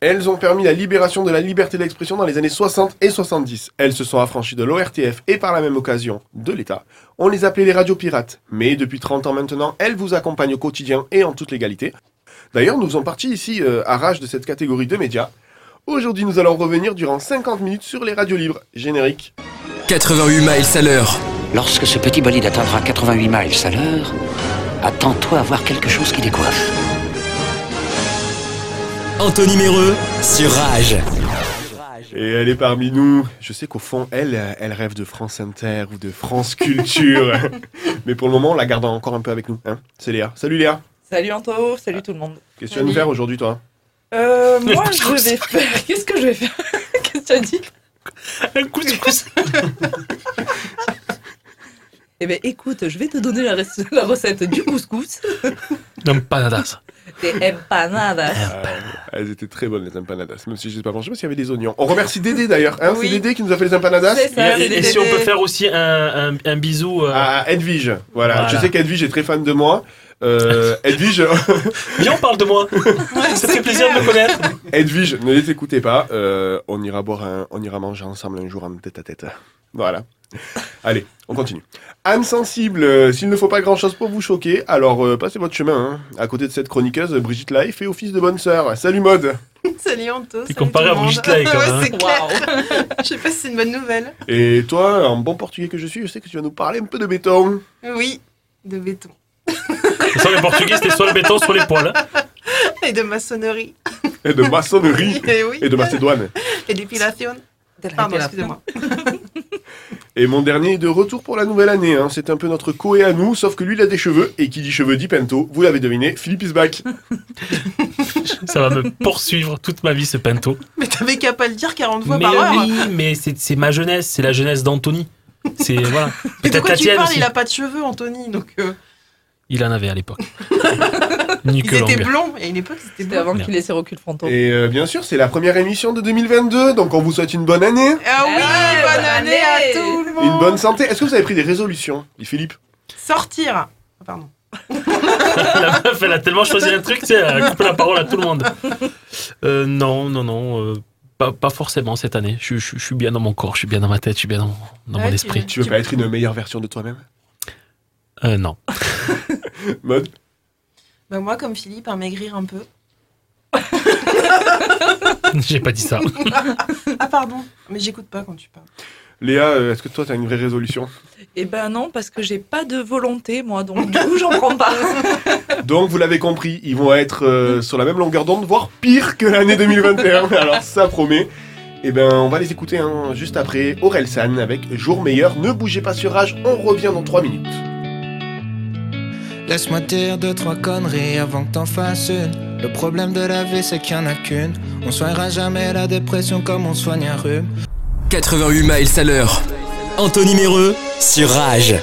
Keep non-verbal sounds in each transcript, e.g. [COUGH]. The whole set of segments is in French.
Elles ont permis la libération de la liberté d'expression dans les années 60 et 70. Elles se sont affranchies de l'ORTF et par la même occasion de l'État. On les appelait les radios pirates. Mais depuis 30 ans maintenant, elles vous accompagnent au quotidien et en toute légalité. D'ailleurs, nous faisons partie ici euh, à Rage de cette catégorie de médias. Aujourd'hui, nous allons revenir durant 50 minutes sur les radios libres. Générique. 88 miles à l'heure. Lorsque ce petit bolide atteindra 88 miles à l'heure, attends-toi à voir quelque chose qui décoiffe. Anthony Méreux sur Rage. Et elle est parmi nous. Je sais qu'au fond, elle, elle rêve de France Inter ou de France Culture. [LAUGHS] Mais pour le moment, on la garde encore un peu avec nous. Hein C'est Léa. Salut Léa. Salut Anto, salut tout le monde. Qu'est-ce que tu vas nous faire aujourd'hui, toi? Euh, moi je vais faire. [LAUGHS] Qu'est-ce que je vais faire? [LAUGHS] Qu'est-ce que tu as dit? Un couscous. Eh ben écoute, je vais te donner la, rec- la recette du couscous, Empanadas. Des empanadas. Elles étaient très bonnes, les empanadas. Même si je ne sais pas parce qu'il y avait des oignons. On remercie Dédé d'ailleurs. Hein Oui. C'est Dédé qui nous a fait les empanadas. Ça, Et, si on peut faire aussi un, un, un bisou. euh, À Edwige. Voilà. Voilà. Je sais qu'Edwige est très fan de moi. Euh, [LAUGHS] Edwige, [LAUGHS] Viens, on parle de moi. Ça fait plaisir de me connaître. Edwige, ne les écoutez pas. Euh, on ira boire un, on ira manger ensemble un jour en tête à tête. Voilà. [LAUGHS] Allez, on continue. Âme sensible, euh, s'il ne faut pas grand chose pour vous choquer, alors euh, passez votre chemin. hein. À côté de cette chroniqueuse, Brigitte Lai fait office de bonne sœur. Salut mode [LAUGHS] Salut Anto. T'es comparé à. Brigitte Lai, quand même. Waouh [LAUGHS] Je sais pas si c'est une bonne nouvelle. Et toi, en bon portugais que je suis, je sais que tu vas nous parler un peu de béton. Oui, de béton. Sans les portugais, c'était soit le béton, soit les poils. hein. Et de maçonnerie. Et de maçonnerie. Et oui. Et de Macédoine. Et d'épilation. Pardon, excusez-moi. Et mon dernier est de retour pour la nouvelle année. hein. C'est un peu notre Koé à nous, sauf que lui, il a des cheveux. Et qui dit cheveux dit Pento. Vous l'avez deviné, Philippe is back. [LAUGHS] Ça va me poursuivre toute ma vie, ce pinto. Mais t'avais qu'à pas le dire 40 fois Mais par heure. oui, mais c'est ma jeunesse, c'est la jeunesse d'Anthony. C'est voilà. [LAUGHS] Mais de Peut-être quoi tu parles aussi. Il a pas de cheveux, Anthony. Donc, euh, Il en avait à l'époque. [LAUGHS] Ils étaient blonds. Et à une époque, c'était blond. avant qu'il ait ses reculs frontaux. Et euh, bien sûr, c'est la première émission de 2022. Donc on vous souhaite une bonne année. Ah oui, Ah, bonne bonne année à tout le monde. Une bonne santé. Est-ce que vous avez pris des résolutions, dit Philippe Sortir. Ah, Pardon. [LAUGHS] La meuf, elle a tellement choisi un truc, tu sais, elle a coupé la parole à tout le monde. Euh, non, non, non. euh, pas, pas forcément cette année. Je, je- je suis bien dans mon corps, je suis bien dans ma tête, je suis bien dans, dans Ouais, mon tu- esprit. Tu veux pas être une meilleure version de toi-même? Euh, non. [LAUGHS] Mode Bah, moi, comme Philippe, un maigrir un peu. [LAUGHS] J'ai pas dit ça. [LAUGHS] Ah, pardon. Mais j'écoute pas quand tu parles. Léa, euh, est-ce que toi, tu as une vraie résolution? Eh ben non, parce que j'ai pas de volonté, moi, donc du coup, j'en prends pas. [LAUGHS] Donc, vous l'avez compris, ils vont être euh, sur la même longueur d'onde, voire pire que l'année 2021. Alors, ça promet. Eh ben, on va les écouter hein, juste après Aurel San avec Jour meilleur. Ne bougez pas sur Rage, on revient dans 3 minutes. Laisse-moi dire deux, trois conneries avant que t'en fasses une. Le problème de la vie, c'est qu'il y en a qu'une. On soignera jamais la dépression comme on soigne un rhume. 88 miles à l'heure. Anthony Méreux sur Rage.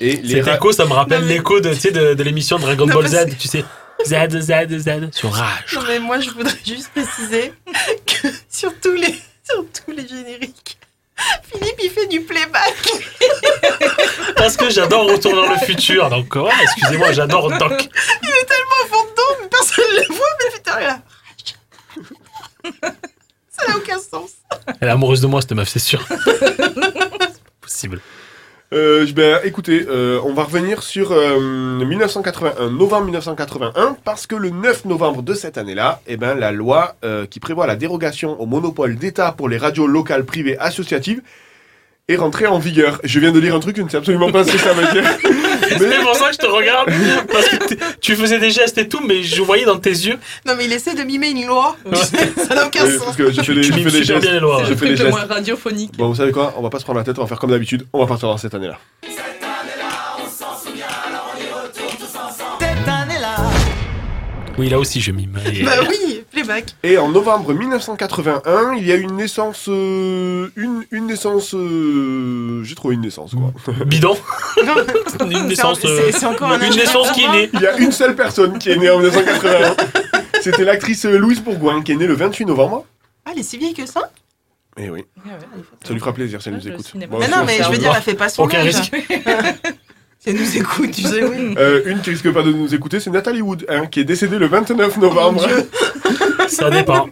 Et les Cet ra- écho, ça me rappelle mais- l'écho de, tu sais, de, de l'émission Dragon Non, Ball Z, tu sais. Z, Z, Z, sur Rage. Non, mais moi, je voudrais juste préciser que sur tous les, [LAUGHS] sur tous les génériques, [LAUGHS] Philippe, il fait du playback. [LAUGHS] Parce que j'adore Retour vers le futur. Donc, ouais, excusez-moi, j'adore Doc. Il est tellement au fond dedans, mais personne ne le voit, mais putain, [LAUGHS] il. Ça n'a aucun sens. Elle est amoureuse de moi, cette meuf, c'est sûr. C'est pas possible. Euh, ben, écoutez, euh, on va revenir sur euh, 1981, novembre 1981, parce que le 9 novembre de cette année-là, eh ben, la loi euh, qui prévoit la dérogation au monopole d'État pour les radios locales privées associatives est rentrée en vigueur. Je viens de lire un truc, je ne sais absolument pas ce que ça veut dire. [LAUGHS] [LAUGHS] C'est pour ça que je te regarde. Parce que tu faisais des gestes et tout, mais je voyais dans tes yeux. Non, mais il essaie de mimer une loi. [LAUGHS] Ouais. Ça n'a aucun sens. parce que je fais des, je fais des super bien gestes. les lois. Je fais des gestes. moins radiophonique. Bon, vous savez quoi? On va pas se prendre la tête, on va faire comme d'habitude. On va partir dans cette année-là. Oui, là aussi, je mime. Et- Bah oui, Et en novembre 1981, il y a une naissance, euh, une, une naissance, euh, j'ai trouvé une naissance quoi. [LAUGHS] Bidon. [LAUGHS] Une naissance. c'est- euh, c'est encore un Une naissance qui est née. Il y a une seule personne qui est née en 1981. C'était l'actrice euh, Louise Bourgoin qui est née le 28 novembre. Ah, elle est si vieille que ça? Eh oui, Ah ouais. ça lui fera plaisir si elle nous je écoute. Bon, Mais non, on mais je veux dire, elle fait pas son Aucun âge. risque. [LAUGHS] Si elle nous écoute, tu sais, oui. Euh, une qui risque pas de nous écouter, c'est Nathalie Wood, hein, qui est décédée le 29 novembre. Ça dépend.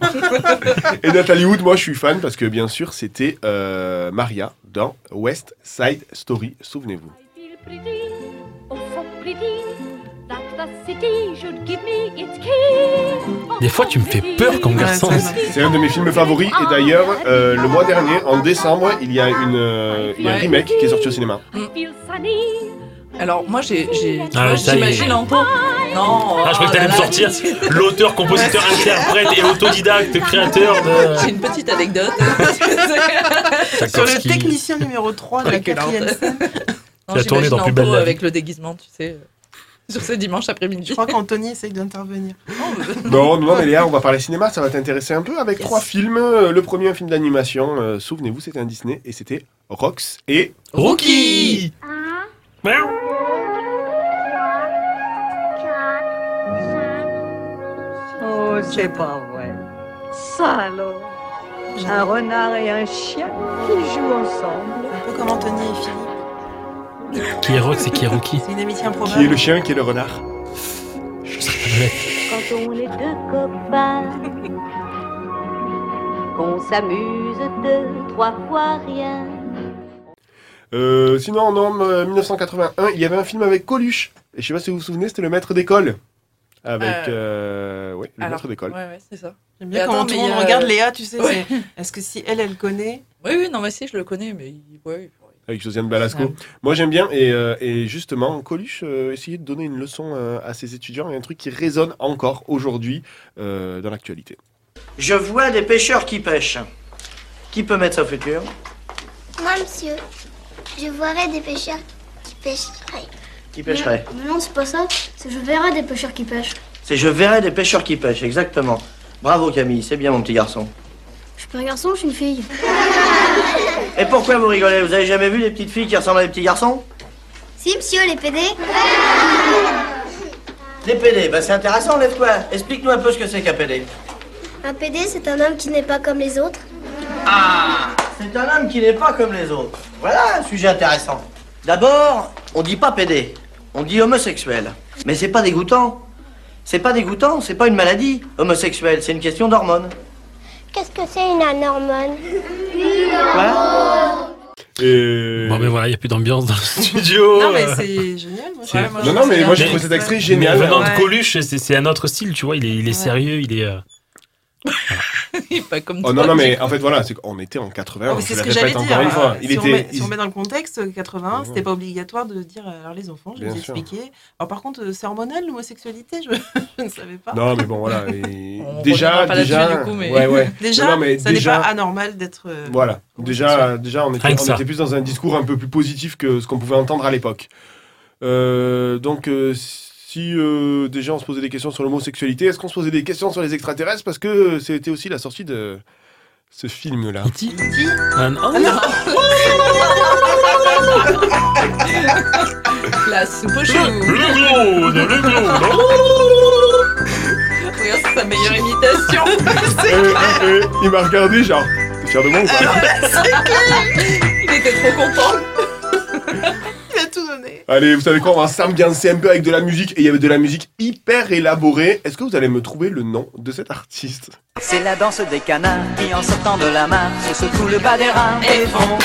[LAUGHS] Et Nathalie Wood, moi je suis fan parce que bien sûr c'était euh, Maria dans West Side Story, souvenez-vous. Oh Des fois, tu me fais peur comme garçon. C'est un de mes films favoris et d'ailleurs euh, le mois dernier, en décembre, il y a une, euh, il y a un remake qui est sorti au cinéma. I feel sunny. Alors, moi, j'ai. j'ai- Ah. J'imagine Anto. Non. Ah, je crois que t'allais me oh là sortir l'auteur, compositeur, [LAUGHS] interprète et autodidacte, créateur J'ai de. une petite anecdote. Sur le technicien numéro 3 de la quatrième scène. Non, [LAUGHS] Tu as tourné j'imagine dans Plus belle la avec le déguisement, tu sais, euh, sur ce dimanche après-midi. Je crois qu'Anthony essaye d'intervenir. Non, non, mais Léa, on va parler cinéma, ça va t'intéresser un peu avec Yes. trois films. Euh, Le premier, un film d'animation, euh, souvenez-vous, c'était un Disney et c'était Rox et Rookie. Oh, c'est pas vrai. Ça alors Un renard et un chien qui jouent ensemble. Un peu comme Anthony et Philippe. Qui est Rox et qui est Rookie C'est une amitié qui est le chien, qui est le renard. Je serais pas bête. Quand on est deux copains, qu'on s'amuse deux, trois fois rien. Euh, sinon, en novembre euh, 1981, il y avait un film avec Coluche. Et je sais pas si vous vous souvenez, c'était le maître d'école. Avec. Euh... Ouais, le Alors, maître d'école. Ouais, ouais, c'est ça. J'aime bien comment tout le monde regarde Léa, tu sais. Ouais. [LAUGHS] Est-ce que si elle, elle connaît? Oui, oui, non, mais si, je le connais, mais ouais. Avec Josiane Balasco. Ouais. Moi, j'aime bien. Et, euh, et justement, Coluche euh, essayait de donner une leçon euh, à ses étudiants et un truc qui résonne encore aujourd'hui euh, dans l'actualité. Je vois des pêcheurs qui pêchent. Qui peut mettre sa future Moi, monsieur, je verrai des pêcheurs qui pêcheraient. Qui pêcherait Mais non, c'est pas ça. C'est je verrai des pêcheurs qui pêchent. C'est je verrai des pêcheurs qui pêchent, exactement. Bravo Camille, c'est bien mon petit garçon. Je suis pas un garçon, je suis une fille. [LAUGHS] Et pourquoi vous rigolez? Vous avez jamais vu des petites filles qui ressemblent à des petits garçons? Si, monsieur, les PD Des [LAUGHS] PD, bah c'est intéressant, lève-toi. Explique-nous un peu ce que c'est qu'un PD. Un PD, c'est un homme qui n'est pas comme les autres. Ah C'est un homme qui n'est pas comme les autres. Voilà un sujet intéressant. D'abord, on dit pas PD, on dit homosexuel. Mais c'est pas dégoûtant. C'est pas dégoûtant, c'est pas une maladie, homosexuel, c'est une question d'hormones. Qu'est-ce que c'est une anormone Et... Bon, mais voilà, il n'y a plus d'ambiance dans le [LAUGHS] studio. Non, mais c'est génial. Moi, C'est- Ouais, moi, Non, non, mais moi j'ai trouvé cet extrait Mais génial. venant Ouais. de Coluche, c'est c'est un autre style, tu vois. Il est, il est sérieux, il est. euh, [LAUGHS] [LAUGHS] pas comme Oh toi, non, non, mais en fait, voilà, c'est qu'on était en 80. Oh, c'est ce que j'allais encore dire. une fois. euh, Il si, on était. met, si il- on met dans le contexte, 81, Ouais. c'était pas obligatoire de dire euh, alors les enfants, je vais vous expliquer. Alors par contre, euh, c'est hormonal l'homosexualité, je, [LAUGHS] je ne savais pas. Non, mais bon, voilà. et [LAUGHS] déjà, pas déjà. là-dessus, du coup, mais- Ouais, ouais. Déjà, Non, mais ça n'est pas anormal d'être. euh, Voilà, déjà, déjà on, était, on était plus dans un discours un peu plus positif que ce qu'on pouvait entendre à l'époque. Euh, donc, euh, si euh, déjà on se posait des questions sur l'homosexualité, est-ce qu'on se posait des questions sur les extraterrestres? Parce que c'était aussi la sortie de ce film-là. E.T. Petit. Ah, non. La soupe au chou. Le glaude, le glaude. Regarde, c'est sa meilleure imitation. [LAUGHS] Euh, euh, il m'a regardé, genre, t'es fier de moi ou pas? Il était trop content. Il a tout donné. Allez, vous savez quoi, on va s'ambiancer un peu avec de la musique, et il y avait de la musique hyper élaborée. Est-ce que vous allez me trouver le nom de cet artiste? C'est la danse des canards qui en sortant de la mare se secouent le bas des reins et font.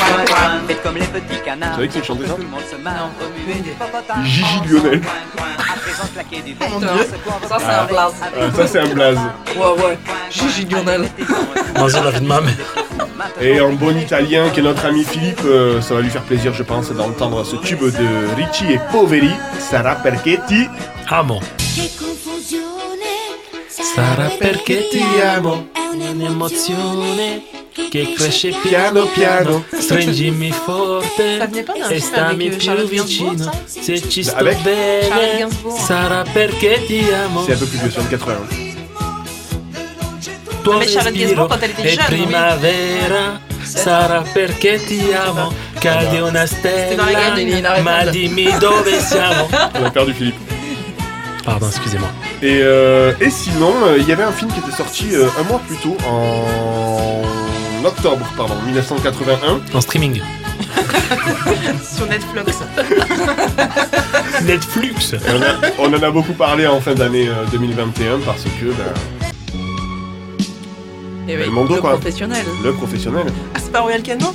Faites comme les petits canards. Vous savez qui chantait ça Tout le monde se marre, remuer des popotames. Gigi Lionel. Mon Dieu. Ça, c'est un blaze. ça, c'est un blaze. Ouais, ouais. Gigi Lionel. Dans la vie de ma mère. Et en bon italien, qui est notre ami Philippe, euh, ça va lui faire plaisir, je pense, d'entendre ce tube de Ricci et Poveri, Sarà perché ti bon. [LAUGHS] Sarà perché ti amo? Un'emozione che cresce piano piano. Stringimi forte. E stammi più vicino. Se ci sto bene. Sarà perché ti amo. C'est un peu plus vieux, en 80. Tuo Mais Charlotte Gainsbourg, quand elle était è jeune, oui. primavera. Sarà perché ti amo. Cade una dans la Ma dimmi dove siamo? [LAUGHS] On a perdu Philippe. Pardon, excusez-moi. Et, euh, et sinon, euh, il y avait un film qui était sorti euh, un mois plus tôt, en octobre, pardon, 1981. En streaming. [LAUGHS] Sur Netflix. Netflix. Et on, a- on en a beaucoup parlé en fin d'année euh, 2021 parce que ben, Et oui, Belmondo, le quoi. professionnel. Le professionnel. Ah, c'est pas Royal Canin?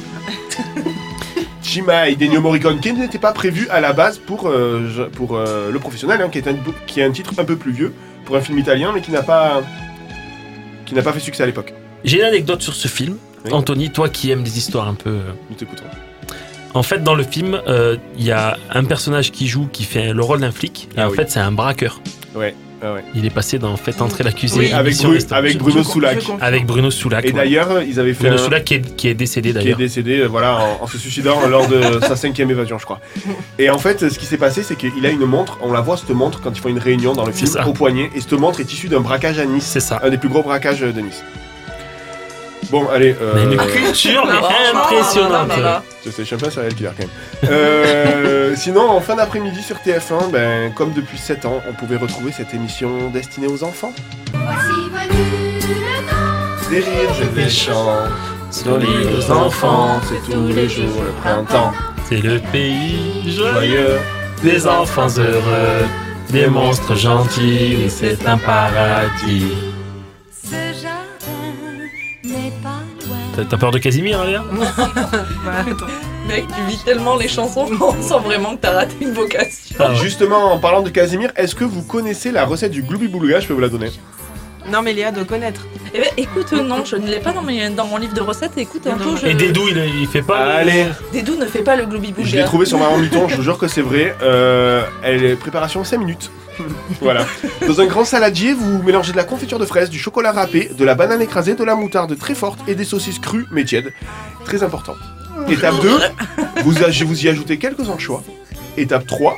Chima Hideo Morricone, qui n'était pas prévu à la base pour, euh, pour euh, le professionnel, hein, qui, est un, qui est un titre un peu plus vieux pour un film italien, mais qui n'a pas, qui n'a pas fait succès à l'époque. J'ai une anecdote sur ce film. Oui. Anthony, toi qui aimes des histoires un peu. euh, Nous t'écoutons. En fait, dans le film, euh, il y a un personnage qui joue, qui fait le rôle d'un flic. Et Ah en oui. fait, c'est un braqueur. Ouais, ah ouais. Il est passé dans Faites entrer l'accusé. Oui, avec, Bru- Bruno Soulac. Avec Bruno Soulac. Et ouais. d'ailleurs, ils avaient fait Bruno un- Soulac qui est, qui est décédé qui est d'ailleurs. décédé euh, voilà, en, en se suicidant [LAUGHS] lors de sa cinquième évasion, je crois. Et en fait, ce qui s'est passé, c'est qu'il a une montre, on la voit, cette montre, quand ils font une réunion dans le film, au poignet, et cette montre est issue d'un braquage à Nice, C'est ça. un des plus gros braquages de Nice. Bon, allez, euh, culture mais Oh, impressionnante. je sais, je peu un serial killer quand même. Euh, [LAUGHS] sinon, en fin d'après-midi sur TF1, ben, comme depuis 7 ans, on pouvait retrouver cette émission destinée aux enfants. Des rires et des chants, solides aux enfants, c'est tous les jours le printemps. C'est le pays joyeux, Joyeux, des enfants heureux, des monstres gentils, oui, c'est un paradis. T'as peur de Casimir, Léa [LAUGHS] Bah, attends. Mec, tu vis tellement les chansons, on sent vraiment que t'as raté une vocation. Ah ouais. Justement, en parlant de Casimir, est-ce que vous connaissez la recette du Glooby Boulga Je peux vous la donner. Non, mais Léa doit connaître. Eh ben, écoute, non, je ne l'ai pas dans, mes- dans mon livre de recettes. Écoute, un jour, je... Et Dédou, il, il fait pas. le- Allez, Dédou ne fait pas le glooby je l'ai trouvé sur Maman Mouton, je vous jure que c'est vrai. Euh, elle est préparation 5 minutes. [LAUGHS] voilà. Dans un grand saladier, vous mélangez de la confiture de fraises, du chocolat râpé, de la banane écrasée, de la moutarde très forte et des saucisses crues mais tièdes. Très important. Étape 2, vous, vous y ajoutez quelques anchois. Étape 3,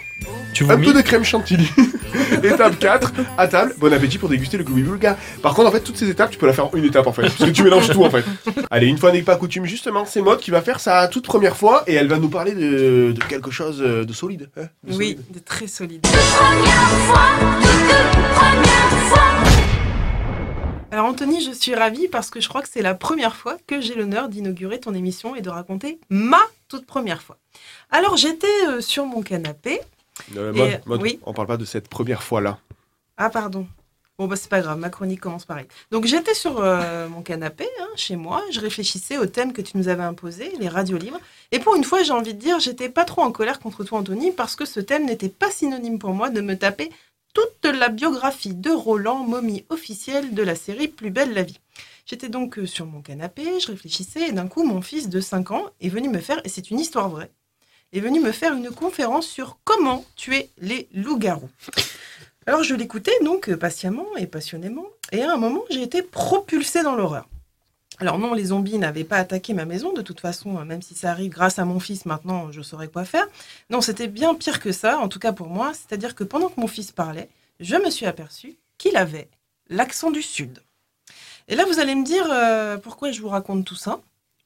Tu un vomis peu de crème chantilly. [LAUGHS] étape 4, à table, bon appétit pour déguster le Glooby Boulga. Par contre, en fait, toutes ces étapes, tu peux la faire en une étape en fait. Parce que tu mélanges tout en fait. Allez, une fois n'est pas coutume, justement, c'est Maud qui va faire sa toute première fois et elle va nous parler de, de quelque chose de solide. hein, de Oui, solide. de très solide. Première fois, toute première fois. Alors Anthony, je suis ravie parce que je crois que c'est la première fois que j'ai l'honneur d'inaugurer ton émission et de raconter ma toute première fois. Alors j'étais euh, sur mon canapé. Euh, Et, Maud, Maud, oui. on parle pas de cette première fois-là. Ah pardon. Bon bah c'est pas grave, ma chronique commence pareil. Donc j'étais sur euh, mon canapé hein, chez moi, je réfléchissais au thème que tu nous avais imposé, les radios libres. Et pour une fois, j'ai envie de dire, j'étais pas trop en colère contre toi Anthony parce que ce thème n'était pas synonyme pour moi de me taper toute la biographie de Roland, momie officielle de la série Plus belle la vie. J'étais donc euh, sur mon canapé, je réfléchissais et d'un coup mon fils de 5 ans est venu me faire, et c'est une histoire vraie, est venu me faire une conférence sur comment tuer les loups-garous. Alors je l'écoutais donc patiemment et passionnément, et à un moment j'ai été propulsée dans l'horreur. Alors non, les zombies n'avaient pas attaqué ma maison, de toute façon, euh, même si ça arrive grâce à mon fils, maintenant je saurais quoi faire. Non, c'était bien pire que ça, en tout cas pour moi, c'est-à-dire que pendant que mon fils parlait, je me suis aperçue qu'il avait l'accent du Sud. Et là, vous allez me dire euh, pourquoi je vous raconte tout ça?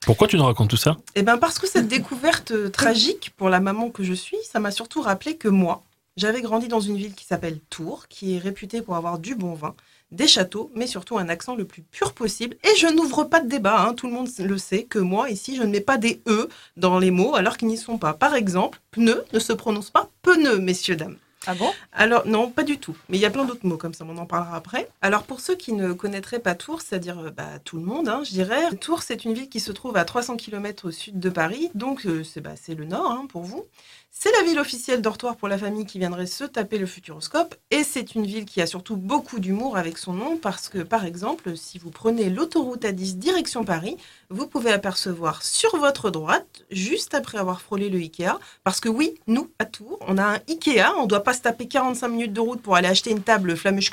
Pourquoi tu nous racontes tout ça Eh bien, parce que cette découverte euh, tragique pour la maman que je suis, ça m'a surtout rappelé que moi, j'avais grandi dans une ville qui s'appelle Tours, qui est réputée pour avoir du bon vin, des châteaux, mais surtout un accent le plus pur possible. Et je n'ouvre pas de débat, hein, tout le monde le sait, que moi, ici, je ne mets pas des E dans les mots alors qu'ils n'y sont pas. Par exemple, pneu ne se prononce pas pneu, messieurs, dames. Ah Alors, non, pas du tout. Mais il y a plein d'autres mots comme ça, on en parlera après. Alors, pour ceux qui ne connaîtraient pas Tours, c'est-à-dire euh, bah, tout le monde, hein, je dirais, Tours, c'est une ville qui se trouve à 300 km au sud de Paris, donc euh, c'est bah, c'est le nord hein, pour vous. C'est la ville officielle dortoir pour la famille qui viendrait se taper le futuroscope, et c'est une ville qui a surtout beaucoup d'humour avec son nom, parce que, par exemple, si vous prenez l'autoroute A10 direction Paris, vous pouvez apercevoir sur votre droite, juste après avoir frôlé le Ikea, parce que oui, nous, à Tours, on a un Ikea, on ne doit pas se taper 45 minutes de route pour aller acheter une table flammeuche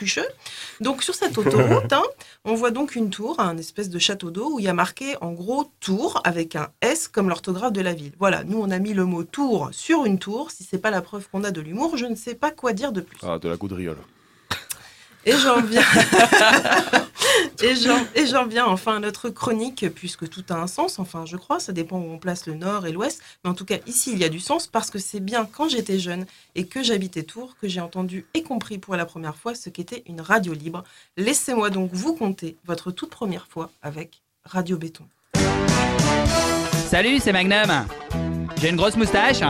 Donc sur cette [LAUGHS] autoroute, hein, on voit donc une tour, un espèce de château d'eau, où il y a marqué en gros tour avec un S comme l'orthographe de la ville. Voilà, nous on a mis le mot tour sur une tour. Si c'est pas la preuve qu'on a de l'humour, je ne sais pas quoi dire de plus. Ah, de la gaudriole. Et j'en viens. [LAUGHS] et j'en- et j'en viens enfin à notre chronique, puisque tout a un sens, enfin je crois, ça dépend où on place le nord et l'ouest. Mais en tout cas, ici, il y a du sens parce que c'est bien quand j'étais jeune et que j'habitais Tours que j'ai entendu et compris pour la première fois ce qu'était une radio libre. Laissez-moi donc vous conter votre toute première fois avec Radio Béton. Salut, c'est Magnum. J'ai une grosse moustache.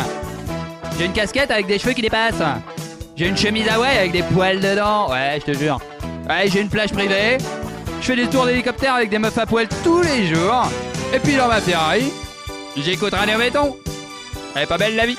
J'ai une casquette avec des cheveux qui dépassent. J'ai une chemise Hawaï avec des poils dedans. Ouais, je te jure. Ouais, j'ai une plage privée. Je fais des tours d'hélicoptère avec des meufs à poil tous les jours. Et puis dans ma Ferrari, j'écoute Radio Béton. Elle est pas belle la vie.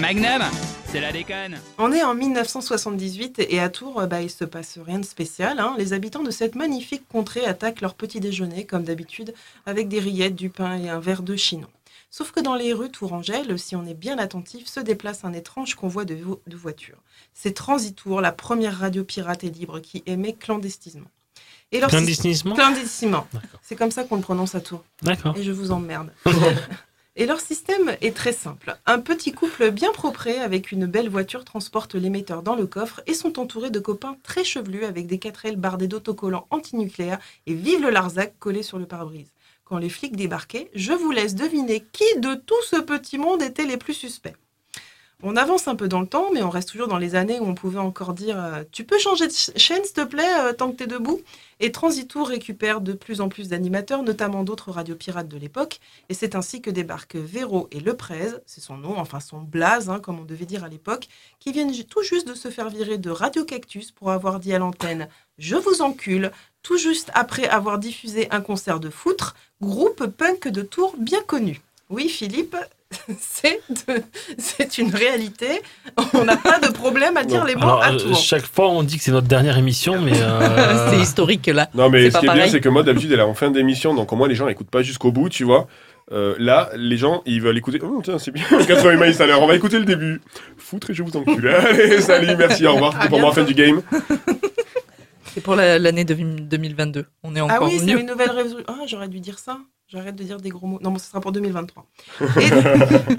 Magnum, c'est la déconne. On est en 1978 et à Tours, bah, il se passe rien de spécial. hein. Les habitants de cette magnifique contrée attaquent leur petit déjeuner, comme d'habitude, avec des rillettes, du pain et un verre de chinon. Sauf que dans les rues Tourangelle, si on est bien attentif, se déplace un étrange convoi de, vo- de voitures. C'est Transitour, la première radio pirate et libre qui émet clandestinement. Et Clandestinement Clandestinement. C'est comme ça qu'on le prononce à Tours. D'accord. Et je vous emmerde. [LAUGHS] Et leur système est très simple. Un petit couple bien propre avec une belle voiture transporte l'émetteur dans le coffre et sont entourés de copains très chevelus avec des 4L bardés d'autocollants antinucléaires et vive le Larzac collé sur le pare-brise. Quand les flics débarquaient, je vous laisse deviner qui de tout ce petit monde était les plus suspects. On avance un peu dans le temps, mais on reste toujours dans les années où on pouvait encore dire euh, Tu peux changer de ch- chaîne, s'il te plaît, euh, tant que t'es debout? Et Transitour récupère de plus en plus d'animateurs, notamment d'autres radios pirates de l'époque. Et c'est ainsi que débarquent Véro et Le Prez, c'est son nom, enfin son blaze, hein, comme on devait dire à l'époque, qui viennent tout juste de se faire virer de Radio Cactus pour avoir dit à l'antenne Je vous encule, tout juste après avoir diffusé un concert de foutre, groupe punk de Tours bien connu. Oui, Philippe, [LAUGHS] c'est de- c'est une réalité. On n'a pas de problème à dire les mots Alors, à euh, Tours. chaque fois, on dit que c'est notre dernière émission, mais. euh, [LAUGHS] C'est historique là. Non, mais C'est ce qui est bien, c'est que moi, d'habitude, elle est en fin d'émission, donc au moins, les gens n'écoutent pas jusqu'au bout, tu vois. Euh, là, les gens, ils veulent écouter. Oh, tiens, c'est bien. 80 miles à l'heure. On va écouter le début. Foutre et je vous encule. Allez, salut, merci, au revoir. C'était pour moi, fin du game. C'est pour la- l'année de 2022. On est Ah encore oui, c'est une nouvelle résolution. Ah, j'aurais dû dire ça. J'arrête de dire des gros mots. Non, bon, ce sera pour 2023. [LAUGHS]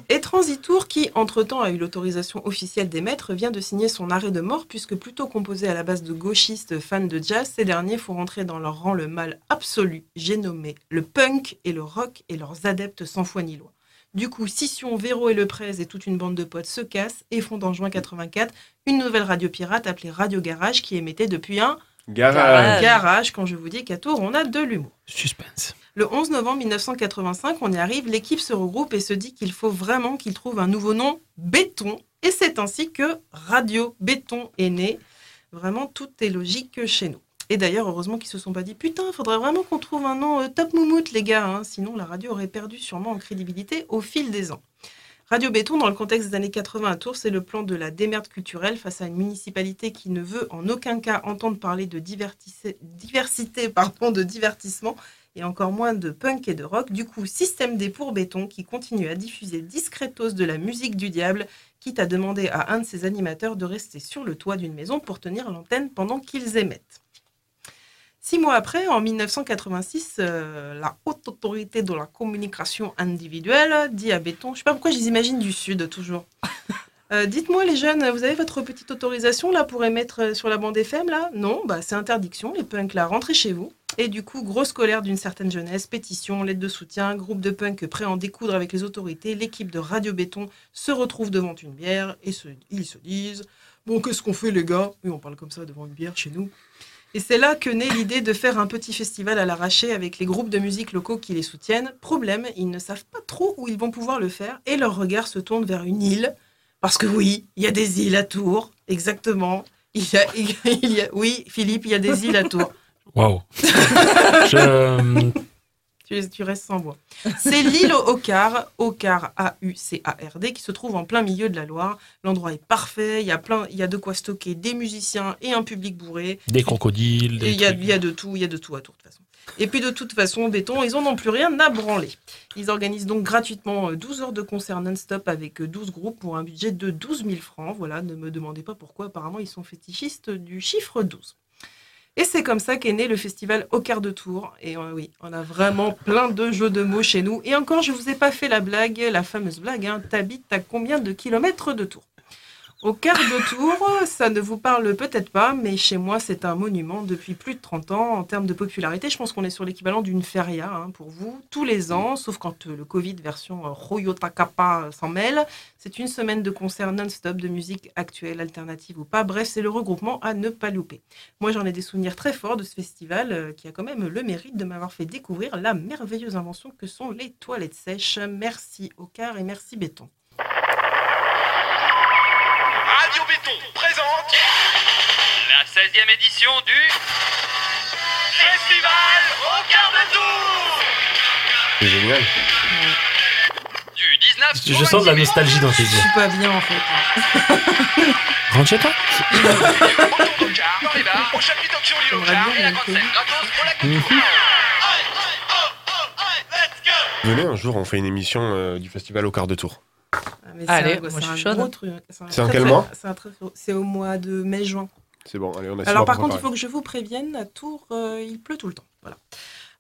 Et, et Transitour, qui entre-temps a eu l'autorisation officielle d'émettre, vient de signer son arrêt de mort, puisque plutôt composé à la base de gauchistes fans de jazz, ces derniers font rentrer dans leur rang le mal absolu, j'ai nommé le punk et le rock et leurs adeptes sans foi ni loi. Du coup, Scission, Véro et Le Prez et toute une bande de potes se cassent et fondent en juin 84 une nouvelle radio pirate appelée Radio Garage qui émettait depuis un Garage. garage. Quand je vous dis qu'à Tours, on a de l'humour. Suspense. Le 11 novembre 1985, on y arrive, l'équipe se regroupe et se dit qu'il faut vraiment qu'il trouve un nouveau nom, Béton. Et c'est ainsi que Radio Béton est né. Vraiment, tout est logique chez nous. Et d'ailleurs, heureusement qu'ils se sont pas dit Putain, il faudrait vraiment qu'on trouve un nom euh, top moumoute, les gars. hein. Sinon, la radio aurait perdu sûrement en crédibilité au fil des ans. Radio Béton, dans le contexte des années 80 à Tours, c'est le plan de la démerde culturelle face à une municipalité qui ne veut en aucun cas entendre parler de diversité pardon, de divertissement et encore moins de punk et de rock. Du coup, système D pour béton qui continue à diffuser discretos de la musique du diable, quitte à demander à un de ses animateurs de rester sur le toit d'une maison pour tenir l'antenne pendant qu'ils émettent. Six mois après, en 1986, euh, la haute autorité de la communication individuelle dit à Béton, je ne sais pas pourquoi je les imagine du Sud toujours. [LAUGHS] Euh, Dites-moi les jeunes, vous avez votre petite autorisation là pour émettre euh, sur la bande FM là? Non, bah c'est interdiction, les punks là, rentrez chez vous. Et du coup, grosse colère d'une certaine jeunesse, pétition, lettre de soutien, groupe de punk prêt à en découdre avec les autorités, l'équipe de Radio Béton se retrouve devant une bière et ils se disent Bon, qu'est-ce qu'on fait les gars? Oui, on parle comme ça devant une bière chez nous. Et c'est là que naît l'idée de faire un petit festival à l'arraché avec les groupes de musique locaux qui les soutiennent. Problème, ils ne savent pas trop où ils vont pouvoir le faire et leur regard se tourne vers une île. Parce que oui, il y a des îles à Tours, exactement. Il y a, oui, Philippe, il y a des îles à Tours. Waouh. [LAUGHS] Euh, Tu, tu restes sans voix. C'est l'île au Ocar, Ocar A-U-C-A-R-D, qui se trouve en plein milieu de la Loire. L'endroit est parfait, il y a plein, il y a de quoi stocker des musiciens et un public bourré. Des crocodiles. Des il y, a- trucs. il y a de tout, il y a de tout à Tours de toute façon. Et puis de toute façon, béton, ils en ont plus rien à branler. Ils organisent donc gratuitement euh, 12 heures de concert non-stop avec euh, 12 groupes pour un budget de 12 000 francs. Voilà, ne me demandez pas pourquoi, apparemment ils sont fétichistes du chiffre 12. Et c'est comme ça qu'est né le festival Au quart de Tours. Et euh, oui, on a vraiment plein de jeux de mots chez nous. Et encore, je vous ai pas fait la blague, la fameuse blague, hein, t'habites à combien de kilomètres de Tours? Au quart de tour, ça ne vous parle peut-être pas, mais chez moi, c'est un monument depuis plus de 30 ans en termes de popularité. Je pense qu'on est sur l'équivalent d'une feria hein, pour vous, tous les ans, sauf quand euh, le Covid version euh, Royota Kappa s'en mêle. C'est une semaine de concerts non-stop de musique actuelle, alternative ou pas. Bref, c'est le regroupement à ne pas louper. Moi, j'en ai des souvenirs très forts de ce festival euh, qui a quand même le mérite de m'avoir fait découvrir la merveilleuse invention que sont les toilettes sèches. Merci au quart et merci béton. Présente la 16e édition du Festival au quart de tour C'est génial. du 19 Je sens de la nostalgie dans tes Je yeux. suis pas bien en fait. Rentre chez toi. dans les bars, au chapiteau de Lilo J'aimerais bien et la grande scène gratos pour la Mhm. Venez, un jour, on fait une émission euh, du festival au quart de tour. Ah, mais Allez, c'est un- moi, c'est je suis un chaude. gros truc. un C'est en quel mois C'est un très- c'est au mois de mai-juin. C'est bon, allez, on a Alors par contre, il faut que je vous prévienne, à Tours, euh, il pleut tout le temps. Voilà.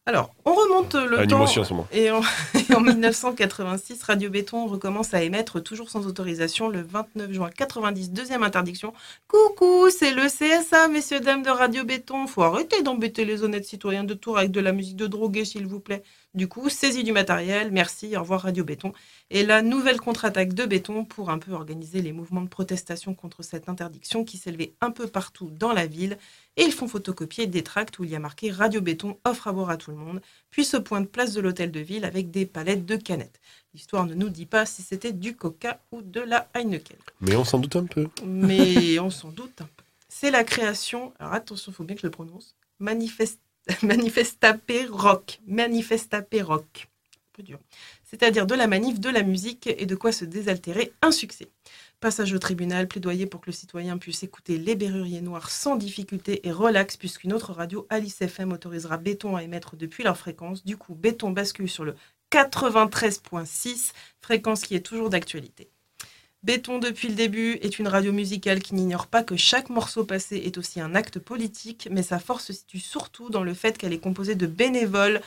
Alors, on remonte le Ah, une temps. émotion en ce moment. Et en, [LAUGHS] et en 1986, Radio Béton recommence à émettre toujours sans autorisation le 29 juin 90, deuxième interdiction. Coucou, c'est le CSA, messieurs, dames de Radio Béton. Faut arrêter d'embêter les honnêtes citoyens de Tours avec de la musique de drogué, s'il vous plaît. Du coup, saisie du matériel, merci, au revoir Radio Béton. Et la nouvelle contre-attaque de Béton pour un peu organiser les mouvements de protestation contre cette interdiction qui s'élevait un peu partout dans la ville. Et ils font photocopier des tracts où il y a marqué Radio Béton offre à boire à tout le monde, puis se pointe place de l'hôtel de ville avec des palettes de canettes. L'histoire ne nous dit pas si c'était du coca ou de la Heineken, Mais on s'en doute un peu. mais on s'en doute un peu. C'est la création, alors attention, il faut bien que je le prononce, Manifest, [LAUGHS] Manifestape Rock. Manifestape Rock. Dur. C'est-à-dire de la manif, de la musique et de quoi se désaltérer, un succès. Passage au tribunal, plaidoyer pour que le citoyen puisse écouter les Berruriers Noirs sans difficulté et relax, puisqu'une autre radio, Alice FM, autorisera Béton à émettre depuis leur fréquence. Du coup, Béton bascule sur le 93.6, fréquence qui est toujours d'actualité. Béton depuis le début est une radio musicale qui n'ignore pas que chaque morceau passé est aussi un acte politique, mais sa force se situe surtout dans le fait qu'elle est composée de bénévoles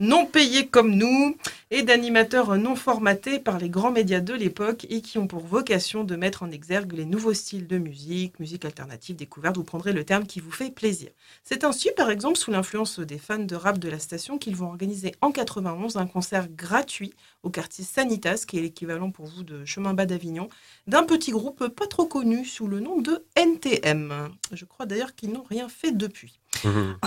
non payés comme nous et d'animateurs non formatés par les grands médias de l'époque et qui ont pour vocation de mettre en exergue les nouveaux styles de musique, musique alternative, découverte, vous prendrez le terme qui vous fait plaisir. C'est ainsi, par exemple, sous l'influence des fans de rap de la station, qu'ils vont organiser en 91 un concert gratuit au quartier Sanitas, qui est l'équivalent pour vous de Chemin Bas d'Avignon, d'un petit groupe pas trop connu sous le nom de NTM. Je crois d'ailleurs qu'ils n'ont rien fait depuis.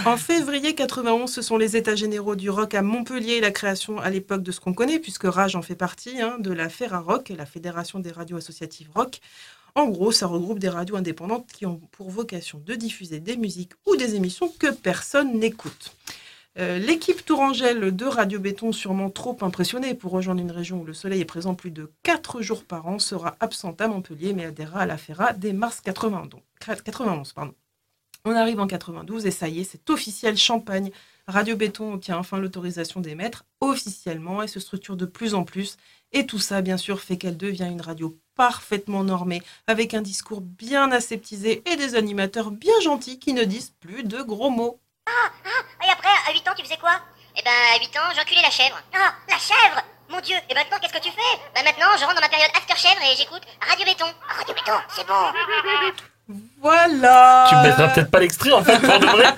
En février 91, ce sont les États généraux du rock à Montpellier, la création à l'époque de ce qu'on connaît, puisque Rage en fait partie, hein, de la Ferrarock, la Fédération des radios associatives rock. En gros, ça regroupe des radios indépendantes qui ont pour vocation de diffuser des musiques ou des émissions que personne n'écoute. Euh, L'équipe Tourangelle de Radio Béton, sûrement trop impressionnée pour rejoindre une région où le soleil est présent plus de 4 jours par an, sera absente à Montpellier, mais adhérera à la FERA dès mars 91. 91 pardon. On arrive en 92 et ça y est, c'est officiel Champagne. Radio Béton obtient enfin l'autorisation d'émettre officiellement et se structure de plus en plus. Et tout ça, bien sûr, fait qu'elle devient une radio parfaitement normée, avec un discours bien aseptisé et des animateurs bien gentils qui ne disent plus de gros mots. Et après, à 8 ans, tu faisais quoi? Eh ben, à 8 ans, j'enculais la chèvre. Ah, la chèvre Mon dieu Et maintenant, qu'est-ce que tu fais? Bah maintenant, je rentre dans ma période after chèvre et j'écoute Radio Béton. Radio Béton, c'est bon. Voilà Tu mettras peut-être pas l'extrait en fait pour de vrai.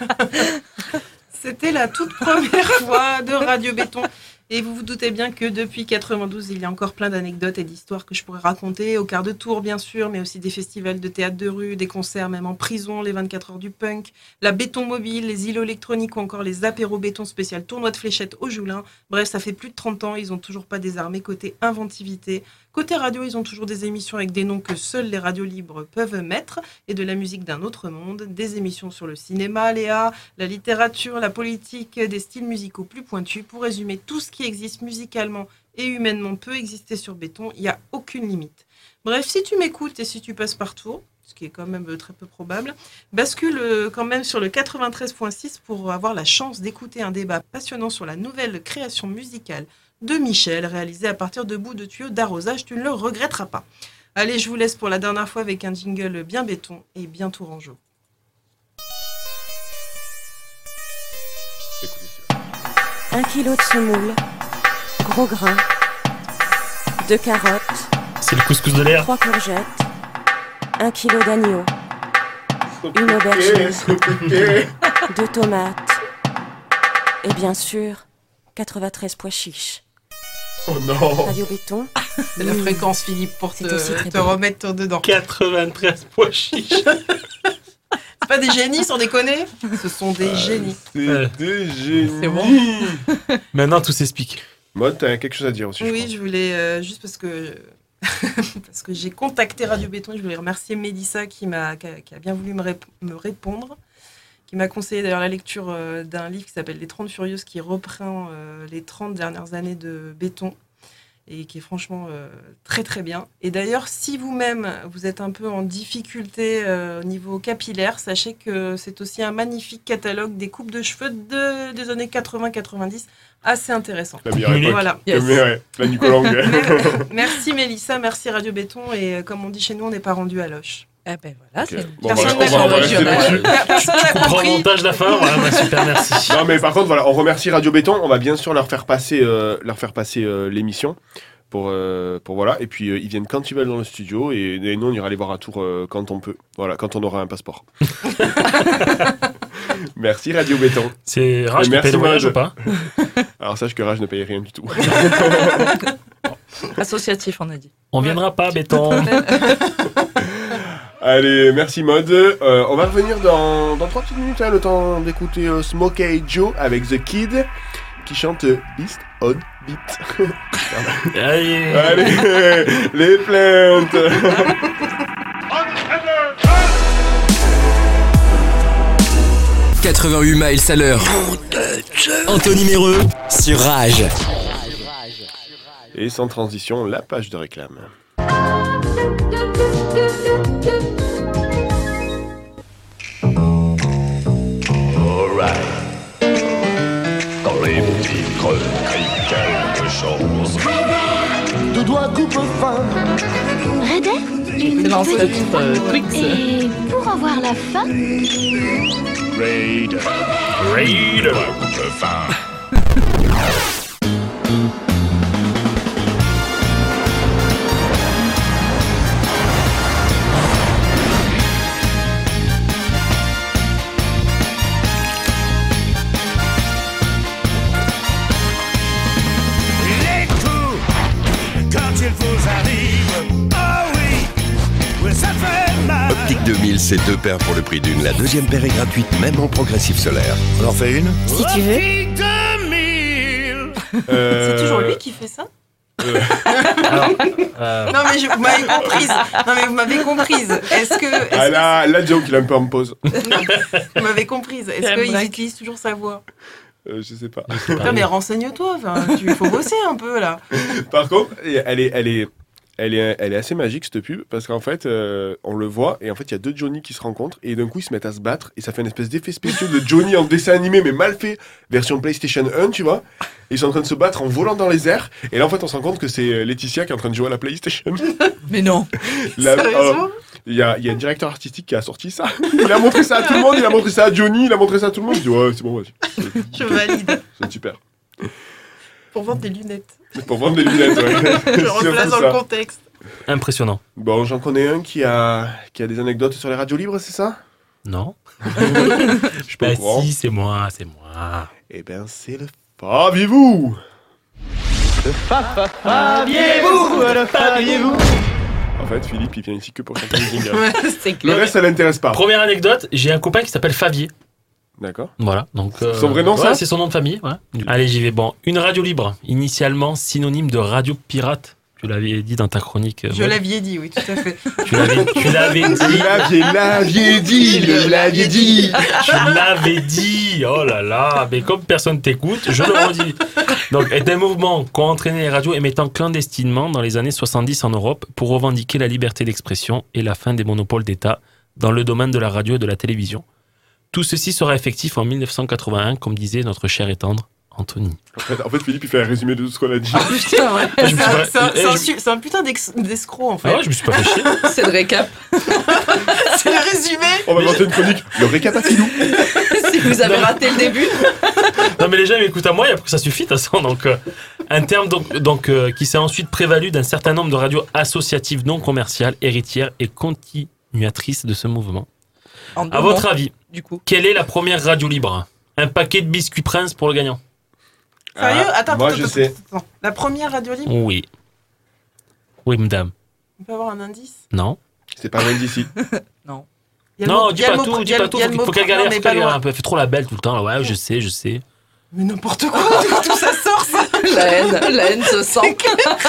[LAUGHS] C'était la toute première [LAUGHS] fois de Radio Béton. Et vous vous doutez bien que depuis 92, il y a encore plein d'anecdotes et d'histoires que je pourrais raconter, au quart de tour bien sûr, mais aussi des festivals de théâtre de rue, des concerts même en prison, les 24 heures du punk, la béton mobile, les îlots électroniques ou encore les apéros béton spécial tournoi de fléchettes au Joulin. Bref, ça fait plus de 30 ans, ils ont toujours pas désarmé côté inventivité. Côté radio, ils ont toujours des émissions avec des noms que seuls les radios libres peuvent mettre et de la musique d'un autre monde, des émissions sur le cinéma, Léa, la littérature, la politique, des styles musicaux plus pointus. Pour résumer, tout ce qui existe musicalement et humainement peut exister sur béton, il n'y a aucune limite. Bref, si tu m'écoutes et si tu passes par Tours, ce qui est quand même euh, très peu probable, bascule euh, quand même sur le 93.6 pour avoir la chance d'écouter un débat passionnant sur la nouvelle création musicale de Michel, réalisé à partir de bouts de tuyaux d'arrosage. Tu ne le regretteras pas. Allez, je vous laisse pour la dernière fois avec un jingle bien béton et bien tourangeau. Un kilo de semoule, gros grain, deux carottes, C'est le couscous de l'air. trois courgettes, un kilo d'agneau, une aubergine, deux tomates et bien sûr 93 pois chiches. Oh non Radio béton. C'est la fréquence, Philippe, pour te, te remettre dedans. 93 pois chiches. [LAUGHS] C'est pas des génies, sans déconner Ce sont des génies. C'est des génies. C'est bon. [LAUGHS] Maintenant tout s'explique. Maud, t'as quelque chose à dire aussi. je Oui, je voulais, euh, juste parce que [LAUGHS] parce que j'ai contacté Radio Béton. Je voulais remercier Mélissa qui, m'a, qui, a, qui a bien voulu me, rép- me répondre, qui m'a conseillé d'ailleurs la lecture euh, d'un livre qui s'appelle Les 30 Furieuses, qui reprend euh, les 30 dernières années de Béton et qui est franchement euh, très très bien. Et d'ailleurs, si vous-même vous êtes un peu en difficulté euh, au niveau capillaire, sachez que c'est aussi un magnifique catalogue des coupes de cheveux de- des années 80-90, assez intéressant. [LAUGHS] La meilleure époque. Voilà. La. Merci Mélissa, merci Radio Béton et comme on dit chez nous, on n'est pas rendu à loche. Eh ben voilà, Ok. Bon, Personne voilà, n'a compris. Personne compris. montage la fin, voilà, bah, super, merci. [LAUGHS] Non mais par contre voilà, on remercie Radio Béton, on va bien sûr leur faire passer euh, leur faire passer euh, l'émission pour euh, pour voilà et puis euh, ils viennent quand ils veulent dans le studio et, et nous on ira les voir à tour euh, quand on peut. Voilà, quand on aura un passeport. [LAUGHS] [LAUGHS] Merci Radio Béton. C'est Raj Et qui paye le voyage Maude. ou pas? Alors sache que Raj ne paye rien du tout. Associatif, on a dit. On viendra pas, béton. Allez, merci Mode. Euh, on va revenir dans, dans 3 petites minutes, hein, le temps d'écouter euh, Smokey Joe avec The Kid qui chante euh, Beast on Beat. [LAUGHS] Allez. Allez, [LAUGHS] les plaintes. 88 miles à l'heure. Anthony Méreux sur Rage. Et sans transition, la page de réclame. Fin. Redek C'est dans ce titre euh, Twix. Et pour avoir la fin, Raid. Raid. Coupe fin. C'est deux paires pour le prix d'une. La deuxième paire est gratuite, même en progressif solaire. On en fait une Si tu veux. Optique 2000. Euh, C'est toujours lui qui fait ça euh, Euh, Non mais je- vous m'avez comprise. Non mais vous m'avez comprise. Est-ce que, est-ce Ah là, là, Joe, il est un peu en pause. [LAUGHS] vous m'avez comprise. Est-ce qu'ils utilisent toujours sa voix Euh, je sais pas. Non mais renseigne-toi. Tu faut bosser un peu là. Par contre, elle est, elle est, elle est, elle est assez magique cette pub parce qu'en fait, euh, on le voit et en fait, il y a deux Johnny qui se rencontrent et d'un coup, ils se mettent à se battre et ça fait une espèce d'effet spécial de Johnny en dessin animé mais mal fait, version PlayStation 1, tu vois. Ils sont en train de se battre en volant dans les airs et là, en fait, on se rend compte que c'est euh, Laetitia qui est en train de jouer à la PlayStation. [LAUGHS] Mais non. Euh, Il y, a, il y a un directeur artistique qui a sorti ça. [LAUGHS] Il a montré ça à tout le monde, il a montré ça à Johnny, il a montré ça à tout le monde. Je dis, ouais, c'est bon, vas-y. [LAUGHS] Je valide. C'est super. Pour vendre des lunettes. Pour vendre des lunettes, ouais. [LAUGHS] Je replace dans le contexte. Impressionnant. Bon, j'en connais un qui a, qui a des anecdotes sur les radios libres, c'est ça? Non [LAUGHS] Je suis pas Bah au si, c'est moi, c'est moi. Eh ben, c'est le Faviez-vous Faviez-vous, le faviez-vous. En fait, Philippe, il vient ici que pour chanter les [LAUGHS] jingles. Ouais, Le reste, ça l'intéresse pas. Première anecdote, j'ai un copain qui s'appelle Favier. D'accord. Voilà, donc. Son vrai nom, ouais, ça C'est son nom de famille, ouais. Allez, j'y vais. Bon, une radio libre, initialement synonyme de radio pirate. Tu l'avais dit dans ta chronique. euh, Je l'aviez dit, oui, tout à fait. Tu l'avais, tu l'avais [LAUGHS] dit. l'aviez, l'aviez dit, dit. Tu l'avais dit. Oh là là. Mais comme personne t'écoute, je le redis. Donc, est un mouvement qui a entraîné les radios émettant clandestinement dans les années 70 en Europe pour revendiquer la liberté d'expression et la fin des monopoles d'État dans le domaine de la radio et de la télévision. Tout ceci sera effectif en 1981, comme disait notre cher et tendre Anthony. En fait, en fait, Philippe, il fait un résumé de tout ce qu'on a dit. Putain, ouais. Je C'est un- eh, je- putain d'escroc en fait. Ah ouais, je me suis pas fait chier. [LAUGHS] C'est le récap. [LAUGHS] C'est le résumé. On va inventer une chronique. Le récapitulou. [LAUGHS] si vous avez raté le début. Non mais les gens m'écoutent à moi et après ça suffit de toute façon. Donc euh, un terme donc, donc euh, qui s'est ensuite prévalu d'un certain nombre de radios associatives non commerciales, héritières et continuatrices de ce mouvement. En À votre mots, avis, Du coup. quelle est la première radio libre Un paquet de biscuits Prince pour le gagnant. Sérieux Ah, Attends, moi, attends, je attends, sais. attends. La première radio libre, Oui. Oui, madame. on peut avoir un indice Non. C'est pas loin [LAUGHS] d'ici. Non, mot- dis pas tout, dis pas tout. Faut, qu'elle non, galère, faut qu'elle un peu. Elle fait trop la belle tout le temps. Ouais, je sais, je sais. Mais n'importe quoi, tout ça sort ça [LAUGHS] La haine, la haine se sent.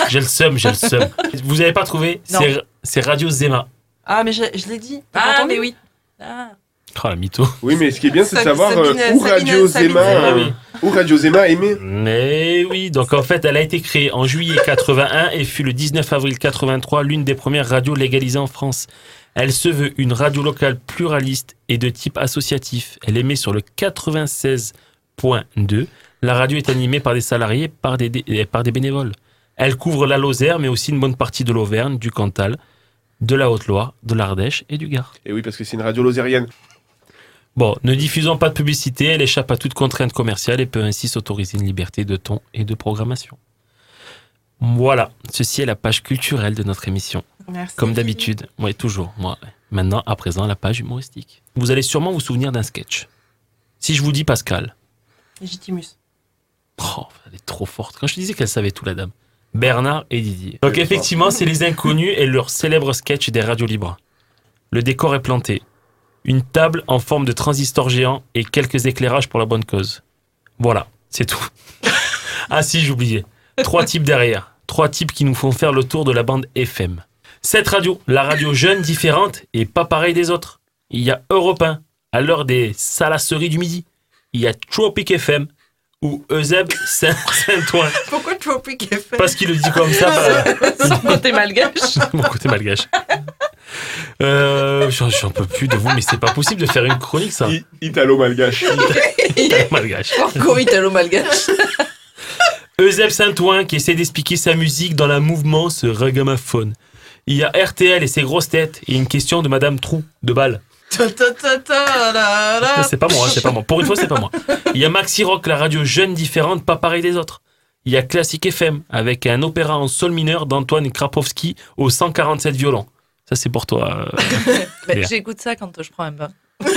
J'ai le seum, j'ai le seum. [LAUGHS] Vous avez pas trouvé Non. C'est- Radio Zema. Ah, mais je, je l'ai dit. Ah, mais oui. Ah. Oh la mytho. Oui, mais ce qui est bien, c'est de Sabine- savoir euh, où Radio Sabine- Zema, Sabine- euh, où Radio Zema aimait. Mais oui, donc en fait, elle a été créée en juillet 81 et fut le 19 avril 83 l'une des premières radios légalisées en France. Elle se veut une radio locale pluraliste et de type associatif. Elle émet sur le 96.2. La radio est animée par des salariés, par des, et par des bénévoles. Elle couvre la Lozère, mais aussi une bonne partie de l'Auvergne, du Cantal, de la Haute-Loire, de l'Ardèche et du Gard. Et oui, parce que c'est une radio lozérienne. Bon, ne diffusant pas de publicité, elle échappe à toute contrainte commerciale et peut ainsi s'autoriser une liberté de ton et de programmation. Voilà, ceci est la page culturelle de notre émission. Merci. Comme d'habitude, oui, toujours, moi. Maintenant, à présent, la page humoristique. Vous allez sûrement vous souvenir d'un sketch. Si je vous dis Pascal, Légitimus. oh, elle est trop forte. Quand je disais qu'elle savait tout, la dame. Bernard et Didier. Donc effectivement, c'est les inconnus et leur célèbre sketch des radios libres. Le décor est planté. Une table en forme de transistor géant et quelques éclairages pour la bonne cause. Voilà, c'est tout. [LAUGHS] ah si, j'oubliais. Trois types derrière. Trois types qui nous font faire le tour de la bande FM. Cette radio, la radio jeune, différente et pas pareille des autres. Il y a Europe 1, à l'heure des salasseries du midi. Il y a Tropic FM ou Euseb Saint- Saint-Ouen. Pourquoi Tropic FM Parce qu'il le dit comme ça. bah, [LAUGHS] Son côté malgache. [LAUGHS] mon côté malgache. Euh, j'en peux plus de vous, mais c'est pas possible de faire une chronique, ça. I- Italo-malgache. malgache. Encore italo-malgache. Euseb Saint-Ouen qui essaie d'expliquer sa musique dans la mouvement ce ragamuffin. Il y a RTL et ses grosses têtes et une question de Madame Trou de balle. C'est pas moi, hein, c'est pas moi. Pour une fois, c'est pas moi. Il y a Maxi Rock, la radio jeune différente, pas pareil des autres. Il y a Classic FM avec un opéra en sol mineur d'Antoine Krapowski au 147 violon. Ça, c'est pour toi. [LAUGHS] euh, Bah. J'écoute ça quand je prends un bain. Tu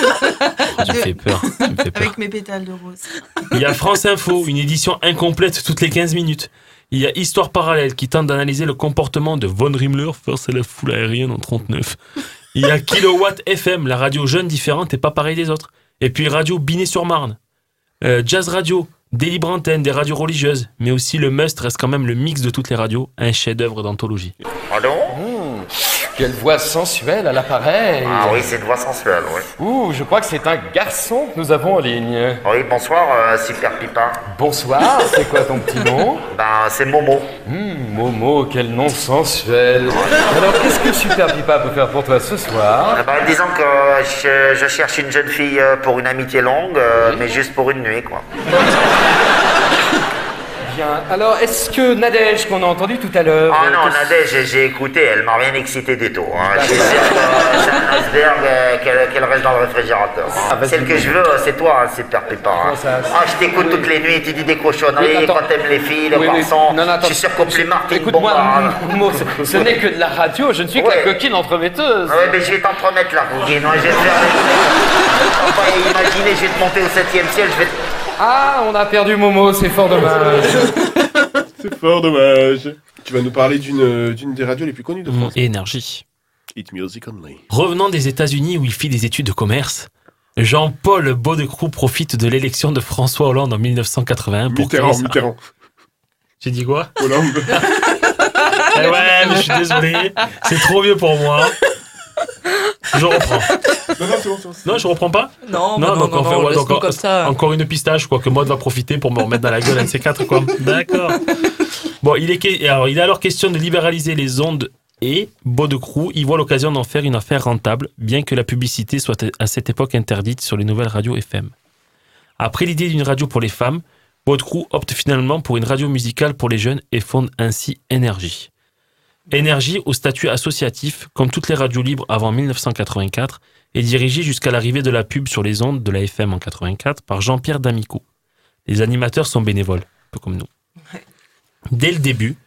me fais peur. Tu me fais peur. Avec mes pétales de rose. Il y a France Info, une édition incomplète toutes les 15 minutes. Il y a Histoire parallèle qui tente d'analyser le comportement de Von Rimmler face à la foule aérienne en 39. Il y a Kilowatt FM, la radio jeune différente et pas pareille des autres. Et puis Radio Binet-sur-Marne. Euh, Jazz Radio, des libres antennes, des radios religieuses. Mais aussi le must reste quand même le mix de toutes les radios, un chef-d'œuvre d'anthologie. Allô? Quelle voix sensuelle à l'appareil Ah oui, c'est une voix sensuelle, oui. Ouh, je crois que c'est un garçon que nous avons en ligne. Oui, bonsoir, euh, Super Pipa. Bonsoir, c'est quoi ton petit nom? [LAUGHS] Ben, c'est Momo. Hmm, Momo, quel nom sensuel. Alors, qu'est-ce que Super Pipa peut faire pour toi ce soir? Eh ben, disons que euh, je, je cherche une jeune fille euh, pour une amitié longue, euh, mais juste pour une nuit, quoi. [LAUGHS] Bien, alors est-ce que Nadège, qu'on a entendu tout à l'heure... Ah euh, non, Nadège, j'ai- écouté, elle m'a rien excité du tout. Hein. Je suis sûr que c'est un iceberg euh, qu'elle qu'elle reste dans le réfrigérateur. hein. Ah, Celle que je veux, c'est toi, hein, Super Pipa. hein. Ah, je t'écoute toutes les nuits, tu dis des cochonneries, Oui, quand t'aimes les filles, les Oui, oui. garçons. Non, non, attends. je suis sûr qu'au Martin Écoute-moi, Bombard. Momo, ce, n'est que de la radio, je ne suis que la coquine entremetteuse. Ouais, mais je vais t'en promettre la coquine, hein, je vais te faire [LAUGHS] imaginez, je vais te monter au septième ciel, je vais te... Ah, on a perdu Momo, c'est fort dommage. [LAUGHS] C'est fort dommage. Tu vas nous parler d'une d'une des radios les plus connues de France. Énergie. Hit Music Only. Revenant des États-Unis où il fit des études de commerce, Jean-Paul Baudecroux profite de l'élection de François Hollande en 1981 pour Mitterrand, créer Mitterrand. J'ai dit quoi? Hollande. [LAUGHS] Eh ouais, mais je suis désolé, c'est trop vieux pour moi. Je reprends. Non, non, c'est bon, c'est bon. Non, je reprends pas Non, bah non, donc non, on fait- non, ouais, laisse-nous donc, comme ça. Encore une pistache, quoi, que Maud va profiter pour me remettre dans la gueule un de ces quatre, quoi. D'accord. Bon, il est, que- alors, il est alors question de libéraliser les ondes et Baudecroux y voit l'occasion d'en faire une affaire rentable, bien que la publicité soit à cette époque interdite sur les nouvelles radios FM. Après l'idée d'une radio pour les femmes, Baudecroux opte finalement pour une radio musicale pour les jeunes et fonde ainsi Énergie. Énergie, au statut associatif, comme toutes les radios libres avant 1984, est dirigée jusqu'à l'arrivée de la pub sur les ondes de la FM en 84 par Jean-Pierre D'Amico. Les animateurs sont bénévoles, un peu comme nous. Dès le début,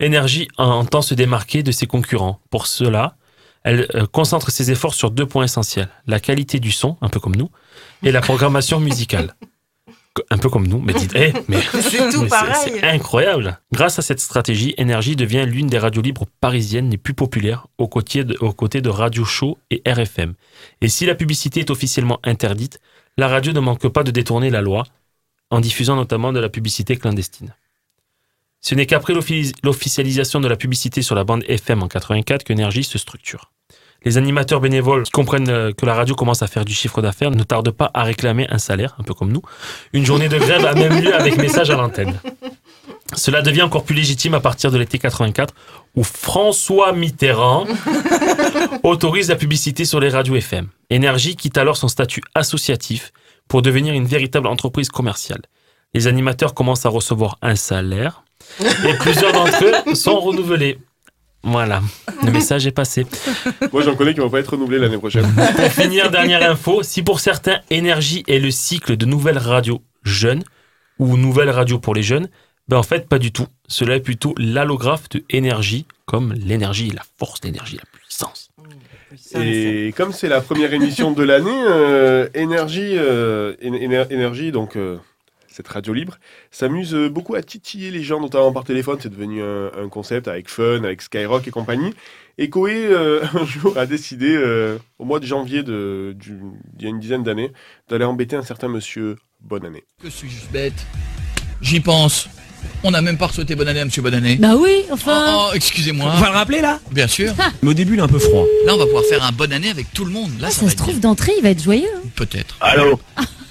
Énergie entend se démarquer de ses concurrents. Pour cela, elle euh, concentre ses efforts sur deux points essentiels. La qualité du son, un peu comme nous, et la programmation musicale. [LAUGHS] Un peu comme nous, mais dites, eh, mais [LAUGHS] C'est tout mais pareil. C'est incroyable. Grâce à cette stratégie, Énergie devient l'une des radios libres parisiennes les plus populaires aux côtés, de, aux côtés de Radio Show et RFM. Et si la publicité est officiellement interdite, la radio ne manque pas de détourner la loi en diffusant notamment de la publicité clandestine. Ce n'est qu'après l'offi- l'officialisation de la publicité sur la bande FM en 84 que Énergie se structure. Les animateurs bénévoles qui comprennent euh, que la radio commence à faire du chiffre d'affaires ne tardent pas à réclamer un salaire, un peu comme nous. Une journée de grève a même lieu avec message à l'antenne. Cela devient encore plus légitime à partir de l'été 84 où François Mitterrand [LAUGHS] autorise la publicité sur les radios FM. Énergie quitte alors son statut associatif pour devenir une véritable entreprise commerciale. Les animateurs commencent à recevoir un salaire et plusieurs d'entre eux sont renouvelés. Voilà, le message est passé. Moi, j'en connais qui vont pas être renouvelés l'année prochaine. Pour finir, dernière info, si pour certains, énergie est le cycle de nouvelles radios jeunes ou nouvelles radios pour les jeunes, ben en fait, pas du tout. Cela est plutôt l'allographe de énergie, comme l'énergie, la force, l'énergie, la puissance. Et comme c'est la première émission de l'année, euh, Énergie, euh, Éner- Énergie, donc euh, cette radio libre, s'amuse beaucoup à titiller les gens, notamment par téléphone. C'est devenu un, un concept avec Fun, avec Skyrock et compagnie. Et Koé, euh, [LAUGHS] un jour, a décidé, euh, au mois de janvier de, du- il y a une dizaine d'années, d'aller embêter un certain monsieur Bonne année. Que suis-je bête? J'y pense. On n'a même pas souhaité bonne année à Monsieur Bonne année. Bah oui, enfin. Oh, excusez-moi. On va le rappeler là? Bien sûr. Mais au début, il est un peu froid. Là, on va pouvoir faire un bonne année avec tout le monde. Là, Ah, ça, ça va se être trouve, d'entrée, il va être joyeux. hein. Peut-être. Allô?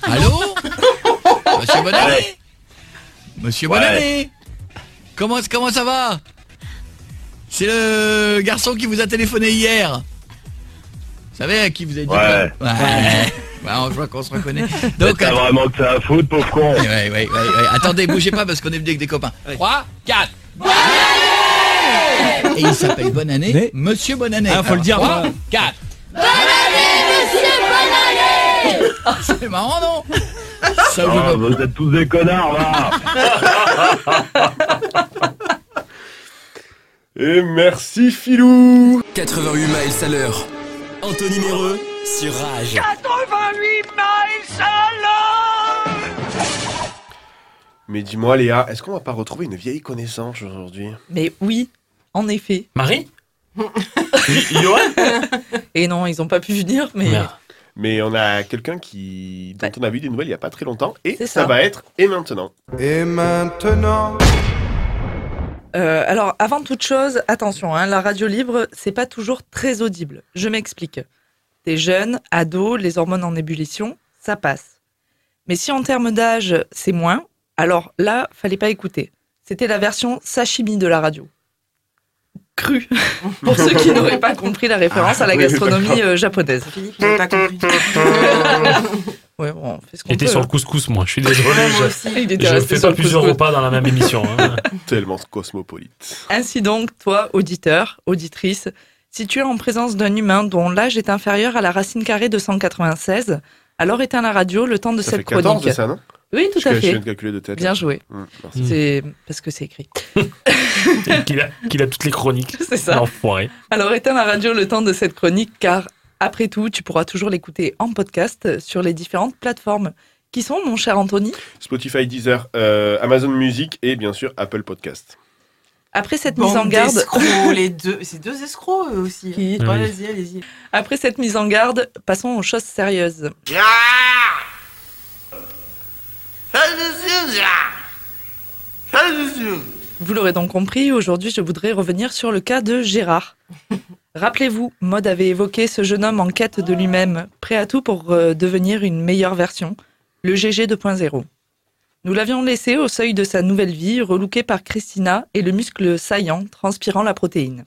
Allô? [LAUGHS] Monsieur Bonne année Ouais. Monsieur Ouais. Bonne année comment, comment ça va? C'est le garçon qui vous a téléphoné hier. Vous savez à qui vous avez dit Ouais. quoi? Ouais. Bah, je vois qu'on se reconnaît. [LAUGHS] Donc, T'as vraiment que ça à foutre, pauvre con Ouais, ouais, ouais, ouais. Attendez, bougez pas parce qu'on est venu avec des copains. 3, 4. Et il s'appelle Bonne année, Monsieur Bonne année. Ah, faut le dire, 3, moi. 4. C'est marrant, non? Ça vous Ah, Vous êtes tous des connards, là Et merci Philou 88 miles à l'heure. Anthony Méreux sur Rage. 88 miles à l'heure Mais dis-moi Léa, est-ce qu'on va pas retrouver une vieille connaissance aujourd'hui? Mais oui, en effet. Marie? [LAUGHS] Et non, ils ont pas pu venir, mais. Mais on a quelqu'un qui dont on a vu des nouvelles il y a pas très longtemps et ça, ça. va être et maintenant. Et maintenant Euh, alors, avant toute chose, attention, hein, la radio libre, c'est pas toujours très audible. Je m'explique. T'es jeune, ado, les hormones en ébullition, ça passe. Mais si en termes d'âge, c'est moins, alors là, fallait pas écouter. C'était la version sashimi de la radio. Cru, [LAUGHS] pour ceux qui n'auraient pas compris la référence à la oui, gastronomie d'accord. euh, japonaise. J'ai pas compris. [LAUGHS] Ouais, bon, on fait ce qu'on J'étais peut, sur le couscous, moi, je suis désolé. Je- aussi. Il était je fais pas plusieurs repas dans la même émission. hein. [LAUGHS] Tellement cosmopolite. Ainsi donc, toi, auditeur, auditrice, si tu es en présence d'un humain dont l'âge est inférieur à la racine carrée de 196, alors éteins la radio le temps de Ça cette fait 14 chronique. de ça, non? Oui, tout Je- à je fait. viens de calculer de tête. Bien joué. Mm. C'est parce que c'est écrit. Qu'il a, qu'il a toutes les chroniques. [LAUGHS] C'est ça. L'enfoiré. Alors éteins la radio le temps de cette chronique car après tout, tu pourras toujours l'écouter en podcast sur les différentes plateformes. Qui sont, mon cher Anthony? Spotify, Deezer, euh, Amazon Music et bien sûr Apple Podcast. Après cette Bande mise en garde, [LAUGHS] les deux, c'est deux escrocs eux aussi. Qui Ouais, Oui. Allez-y, allez-y. après cette mise en garde, passons aux choses sérieuses. Vous l'aurez donc compris, aujourd'hui je voudrais revenir sur le cas de Gérard. [LAUGHS] Rappelez-vous, Maud avait évoqué ce jeune homme en quête de lui-même, prêt à tout pour euh, devenir une meilleure version, le GG 2.0. Nous l'avions laissé au seuil de sa nouvelle vie, relooké par Christina et le muscle saillant transpirant la protéine.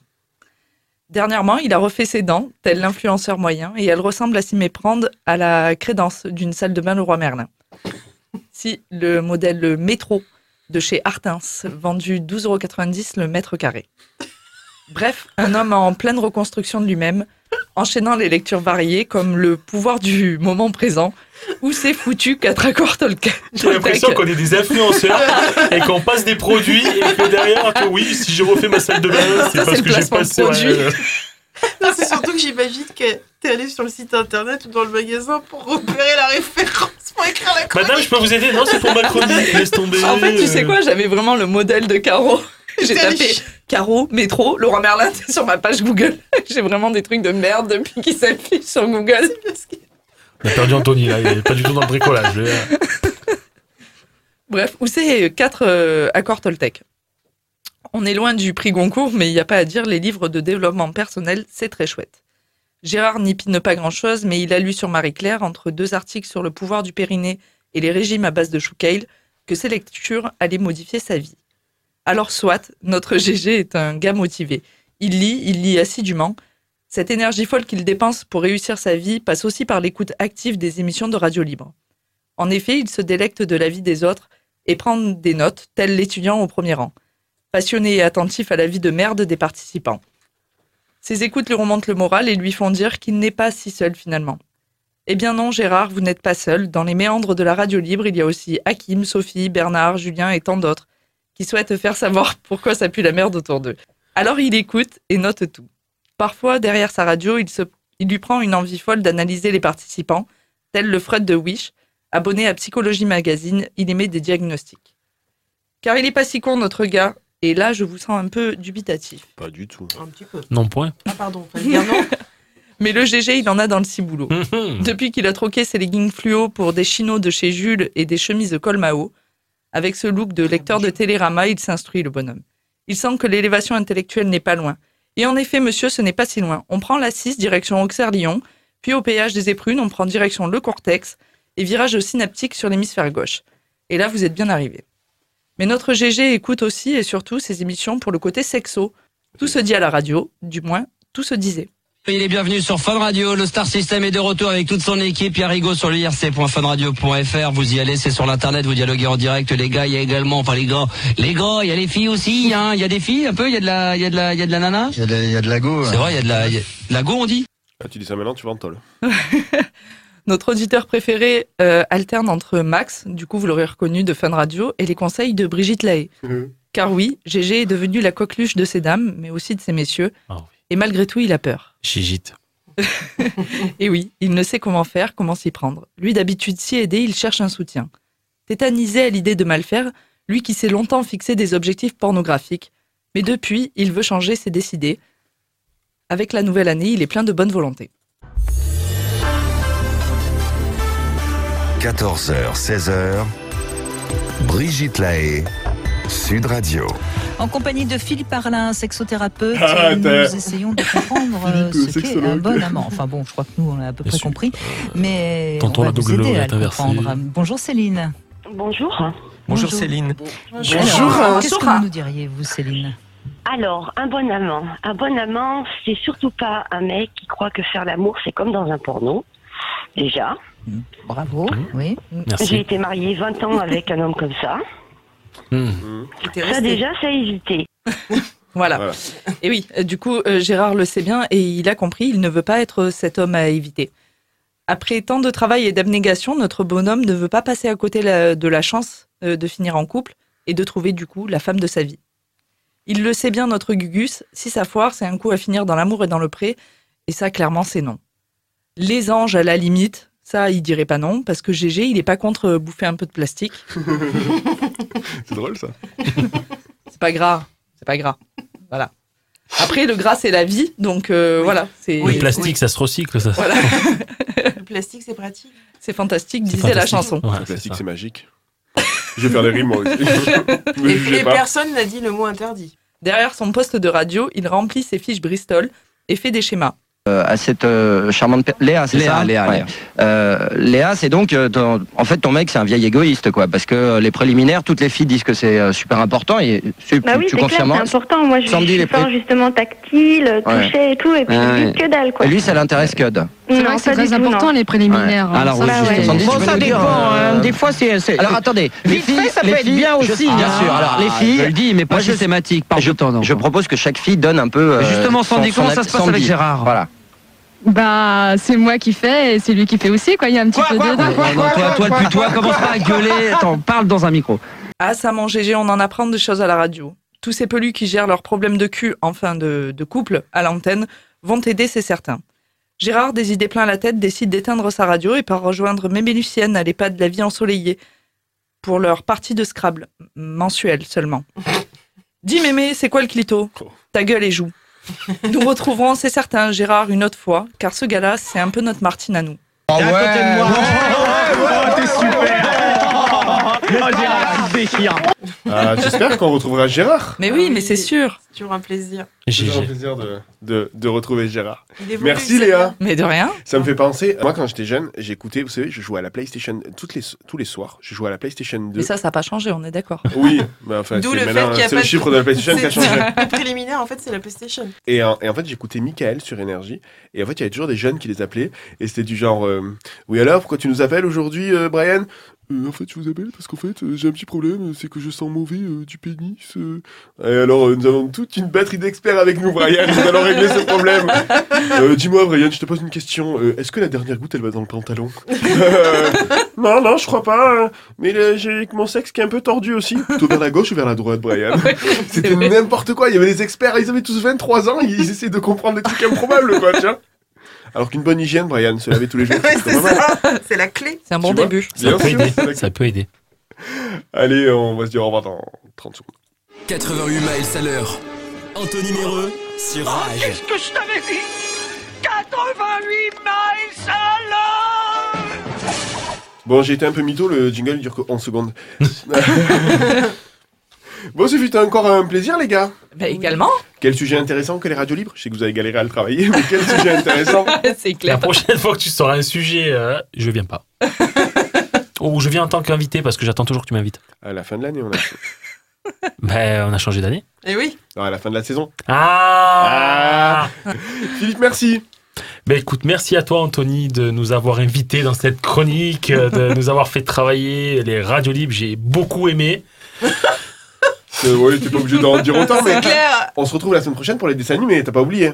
Dernièrement, il a refait ses dents, tel l'influenceur moyen, et elle ressemble à s'y méprendre à la crédence d'une salle de bain Leroy Merlin. Si le modèle métro de chez Artins, vendu 12,90€ le mètre carré. Bref, un homme en pleine reconstruction de lui-même, enchaînant les lectures variées comme le pouvoir du moment présent, ou c'est foutu quatre accords Tolkien. J'ai l'impression qu'on est des influenceurs [LAUGHS] et qu'on passe des produits et que derrière, que oui, si je refais ma salle de bain, c'est parce que j'ai passé. produit. ouais, Non, c'est surtout que j'imagine que t'es allé sur le site internet ou dans le magasin pour repérer la référence pour écrire la chronique. Madame, je peux vous aider Non, c'est pour ma chronique. Laisse tomber. En fait, tu sais quoi, j'avais vraiment le modèle de Caro. J'ai tapé Caro, métro, Laurent Merlin sur ma page Google. [LAUGHS] J'ai vraiment des trucs de merde depuis qu'il s'affiche sur Google. On a perdu Anthony là, il est pas du tout dans le bricolage. [LAUGHS] Bref, où c'est quatre euh, accords Toltec. On est loin du prix Goncourt, mais il n'y a pas à dire, les livres de développement personnel, c'est très chouette. Gérard n'y pine pas grand-chose, mais il a lu sur Marie-Claire, entre deux articles sur le pouvoir du périnée et les régimes à base de chou kale, que ces lectures allaient modifier sa vie. Alors soit, notre [LAUGHS] GG est un gars motivé. Il lit, il lit assidûment. Cette énergie folle qu'il dépense pour réussir sa vie passe aussi par l'écoute active des émissions de radio libre. En effet, il se délecte de la vie des autres et prend des notes, tel l'étudiant au premier rang, passionné et attentif à la vie de merde des participants. Ses écoutes lui remontent le moral et lui font dire qu'il n'est pas si seul finalement. Eh bien non, Gérard, vous n'êtes pas seul. Dans les méandres de la radio libre, il y a aussi Hakim, Sophie, Bernard, Julien et tant d'autres qui souhaitent faire savoir [LAUGHS] pourquoi ça pue la merde autour d'eux. Alors il écoute et note tout. Parfois, derrière sa radio, il, lui prend une envie folle d'analyser les participants, tel le Freud de Wish, abonné à Psychologie Magazine, il émet des diagnostics. Car il est pas si con, notre gars, et là, je vous sens un peu dubitatif. Pas du tout. Un petit peu. Non, point. Ah, pardon, fallait dire non. [LAUGHS] Mais le GG, il en a dans le ciboulot. Depuis qu'il a troqué ses leggings fluo pour des chinos de chez Jules et des chemises de col Mao, avec ce look de lecteur de Télérama, il s'instruit, le bonhomme. Il sent que l'élévation intellectuelle n'est pas loin. Et en effet, monsieur, ce n'est pas si loin. On prend la 6 direction Auxerre-Lyon, puis au péage des Éprunes, on prend direction le cortex et virage synaptique sur l'hémisphère gauche. Et là, vous êtes bien arrivé. Mais notre GG écoute aussi et surtout ses émissions pour le côté sexo. Tout se dit à la radio, du moins, tout se disait. Il est bienvenu sur Fun Radio. Le Star System est de retour avec toute son équipe. Il y a Rigaud sur l'irc.funradio.fr. Vous y allez, c'est sur l'internet. Vous dialoguez en direct. Les gars, il y a également, enfin les gars, les gars, il y a les filles aussi. Hein. Il y a des filles un peu. Il y a de la, il y a de la, il y a de la nana. Il y a de, il y a de la go. C'est vrai, il y a de la, il y a- la go, on dit. Ah, tu dis ça maintenant, tu vas en. Notre auditeur préféré euh, alterne entre Max, du coup vous l'aurez reconnu de Fun Radio, et les conseils de Brigitte Lahaye. Car oui, GG est devenu la coqueluche de ces dames, mais aussi de ces messieurs. Et malgré tout, il a peur. Gigite. [LAUGHS] Et oui, il ne sait comment faire, comment s'y prendre. Lui, d'habitude si aidé, il cherche un soutien. Tétanisé à l'idée de mal faire, lui qui s'est longtemps fixé des objectifs pornographiques. Mais depuis, il veut changer, c'est décidé. Avec la nouvelle année, il est plein de bonne volonté. 14h, 16h. Brigitte Lahaye, Sud Radio. En compagnie de Philippe Arlin, sexothérapeute, Ah, nous essayons de comprendre euh, Philippe, ce qu'est un bon amant. Enfin bon, je crois que nous, on a à peu près compris, mais Tonton on va la vous double aider loi à le comprendre. Bonjour Céline. Bonjour. Bonjour, Céline. Alors, Qu'est-ce que vous nous diriez, vous Céline Alors, un bon amant. Un bon amant, c'est surtout pas un mec qui croit que faire l'amour, c'est comme dans un porno. Déjà. Bravo. Oui. J'ai été mariée 20 ans avec un homme comme ça. Ça, déjà, c'est à éviter. Voilà. Et oui, euh, du coup, euh, Gérard le sait bien et il a compris, il ne veut pas être cet homme à éviter. Après tant de travail et d'abnégation, notre bonhomme ne veut pas passer à côté la- de la chance euh, de finir en couple et de trouver du coup la femme de sa vie. Il le sait bien, notre Gugus, si ça foire, c'est un coup à finir dans l'amour et dans le pré, et ça, clairement, c'est non. Les anges, à la limite, ça, il dirait pas non, parce que GG, il est pas contre euh, bouffer un peu de plastique. [LAUGHS] C'est drôle ça. [LAUGHS] C'est pas gras, c'est pas gras. Voilà. Après, le gras, c'est la vie, donc euh, voilà. C'est le plastique, ça se recycle, ça. Voilà. [LAUGHS] Le plastique, c'est pratique. C'est fantastique, C'est disait la chanson. Ouais, Le plastique, c'est c'est magique. Je vais faire des rimes moi aussi. Et, et personne n'a dit le mot interdit. Derrière son poste de radio, il remplit ses fiches Bristol et fait des schémas. Euh, à cette euh, charmante Léa, c'est Léa, ça Léa, Ouais. Léa. Euh, Léa, c'est donc euh, ton- en fait ton mec, c'est un vieil égoïste quoi, parce que euh, les préliminaires, toutes les filles disent que c'est euh, super important et tu, Bah oui, tu c'est clair, confirmes. c'est important. Moi, je, Sandy, je les pré- justement tactile, Ouais. toucher et tout, et puis Ah ouais. que dalle, quoi. Et lui, ça l'intéresse que de. C'est vrai que c'est très important, les préliminaires. Ouais. Alors, Bah ouais. Sandy, Bon, ça dépend, euh, hein. Des fois, c'est. Alors attendez, les fait, filles, ça les peut être bien je- aussi, Bien hein. sûr. Alors les Ah, filles, je le dis, mais pas moi, systématique, pas je, je propose que chaque fille donne un peu. euh, justement, son- Sandy, son comment ça avis- se passe son avec. Gérard Voilà. Bah, c'est moi qui fais et c'est lui qui fait aussi, quoi. Il y a un petit peu de. Non, non, toi, toi, depuis toi, commence pas à gueuler. Attends, parle dans un micro. Ah, ça, mon GG, on en apprend des choses à la radio. Tous ces pelus qui gèrent leurs problèmes de cul, enfin de, de couple, à l'antenne, vont t'aider, c'est certain. Gérard, des idées plein la tête, décide d'éteindre sa radio et part rejoindre Mémé Lucienne à l'EHPAD de la vie ensoleillée pour leur partie de Scrabble, mensuelle seulement. [LAUGHS] Dis Mémé, c'est quoi le clito? Ta gueule et joue. [LAUGHS] Nous retrouverons, c'est certain, Gérard une autre fois, car ce gars-là, c'est un peu notre Martine à nous. Ah ouais. [LAUGHS] Ah, J'espère qu'on retrouvera Gérard. Mais oui, mais c'est sûr. C'est toujours un plaisir. C'est toujours un plaisir de, de, de retrouver Gérard. Merci Léa. bien. Mais de rien. Ça me fait penser, moi quand j'étais jeune, j'écoutais, vous savez, je jouais à la PlayStation toutes les, tous les soirs. Je jouais à la PlayStation 2. Mais ça, ça n'a pas changé, on est d'accord. Oui, mais enfin, D'où c'est le fait maintenant- qu'il y a c'est pas le chiffre de la PlayStation qui a changé. Le préliminaire, en fait, c'est la PlayStation. Et en, et en fait, j'écoutais Michael sur Énergie. Et en fait, il y avait toujours des jeunes qui les appelaient. Et c'était du genre euh, Oui, alors, pourquoi tu nous appelles aujourd'hui, euh, Brian? Euh, En fait, je vous appelle parce qu'en fait, euh, j'ai un petit problème. C'est que je sens mauvais euh, du pénis. euh. Et alors, euh, nous avons toute une batterie d'experts avec nous, Brian. Nous allons régler ce problème. [LAUGHS] Euh, Dis-moi, Brian, je te pose une question. Euh, Est-ce que la dernière goutte, elle va dans le pantalon? [LAUGHS] Non, non, je crois pas. euh, Mais j'ai mon sexe qui est un peu tordu aussi. Plutôt vers la gauche ou vers la droite, Brian? [LAUGHS] C'était n'importe quoi. Il y avait des experts, ils avaient tous 23 ans, ils essayaient de comprendre des trucs improbables, quoi, tiens. Alors qu'une bonne hygiène, Brian, se laver tous les jours, [LAUGHS] Ouais, c'est ça. [LAUGHS] C'est la clé. C'est un bon début. Ça peut aider. c'est la- Ça peut aider. Allez, on va se dire au revoir dans 30 secondes. 88 miles à l'heure. Anthony Méreux sur Rage. Qu'est-ce que je t'avais dit? 88 miles à l'heure Bon, j'ai été un peu mytho, le jingle dure que 11 secondes. [LAUGHS] bon, ce fut encore un plaisir, les gars. Bah, également. Quel sujet intéressant que les radios libres. Je sais que vous avez galéré à le travailler, mais quel sujet intéressant. [LAUGHS] c'est La clair. prochaine fois que tu sors un sujet, euh, je viens pas. [LAUGHS] Ou je viens en tant qu'invité parce que j'attends toujours que tu m'invites. À la fin de l'année, on a. [LAUGHS] Ben, on a changé d'année. Et oui. Non, à la fin de la saison. Ah, Philippe, merci. Ben écoute, merci à toi Anthony de nous avoir invités dans cette chronique, euh, de nous avoir fait travailler les radios libres. J'ai beaucoup aimé. Euh, ouais, t'es pas obligé d'en dire autant, mais. Clair. On se retrouve la semaine prochaine pour les dessins animés, t'as pas oublié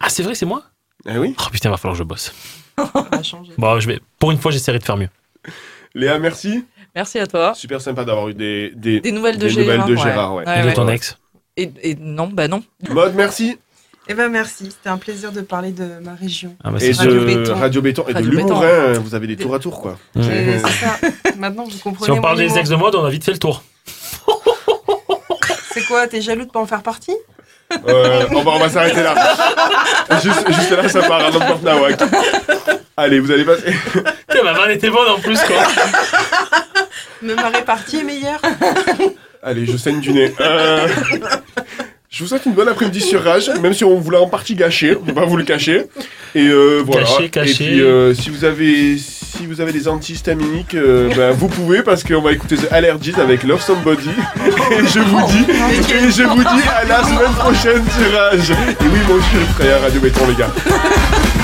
Ah c'est vrai, c'est moi? Ah oui Oh putain, va falloir que je bosse. Ça va changer. Bon, je vais, pour une fois, j'essaierai de faire mieux. Léa, merci. Merci à toi. Super sympa d'avoir eu des, des, Des nouvelles de des Gérard. nouvelles de ouais. Gérard, ouais. Ouais, Et de ouais. ton ex. Et, et non, bah non. Mode, merci. Eh ben merci, c'était un plaisir de parler de ma région. Ah bah, Et c'est de Radio Béton. Radio Béton et de Radio l'humour, hein, vous avez des tours à tour, quoi. Mmh. Et C'est ça. Maintenant, vous comprenez. Si on mon parle des humour. ex de mode, on a vite fait le tour. [LAUGHS] Quoi T'es jaloux de pas en faire partie? Euh, on va, on va s'arrêter là. juste, juste là, ça part à n'importe nawak. Allez, vous allez passer. [LAUGHS] Putain, ma vanne était bonne en plus, quoi. Même ma répartie est meilleure. Allez, je saigne du nez. Euh, Je vous souhaite une bonne après-midi sur Rage, même si on vous l'a en partie gâché, on va pas vous le cacher. Et euh, voilà. Caché, caché. Et puis, euh, si vous avez, si vous avez des antihistaminiques, euh, [LAUGHS] ben, vous pouvez parce qu'on va écouter The Allergies avec Love Somebody. [LAUGHS] Et je vous dis, et je vous dis à la semaine prochaine sur Rage. Et oui, aussi je le ferai à Radio Béton, les gars.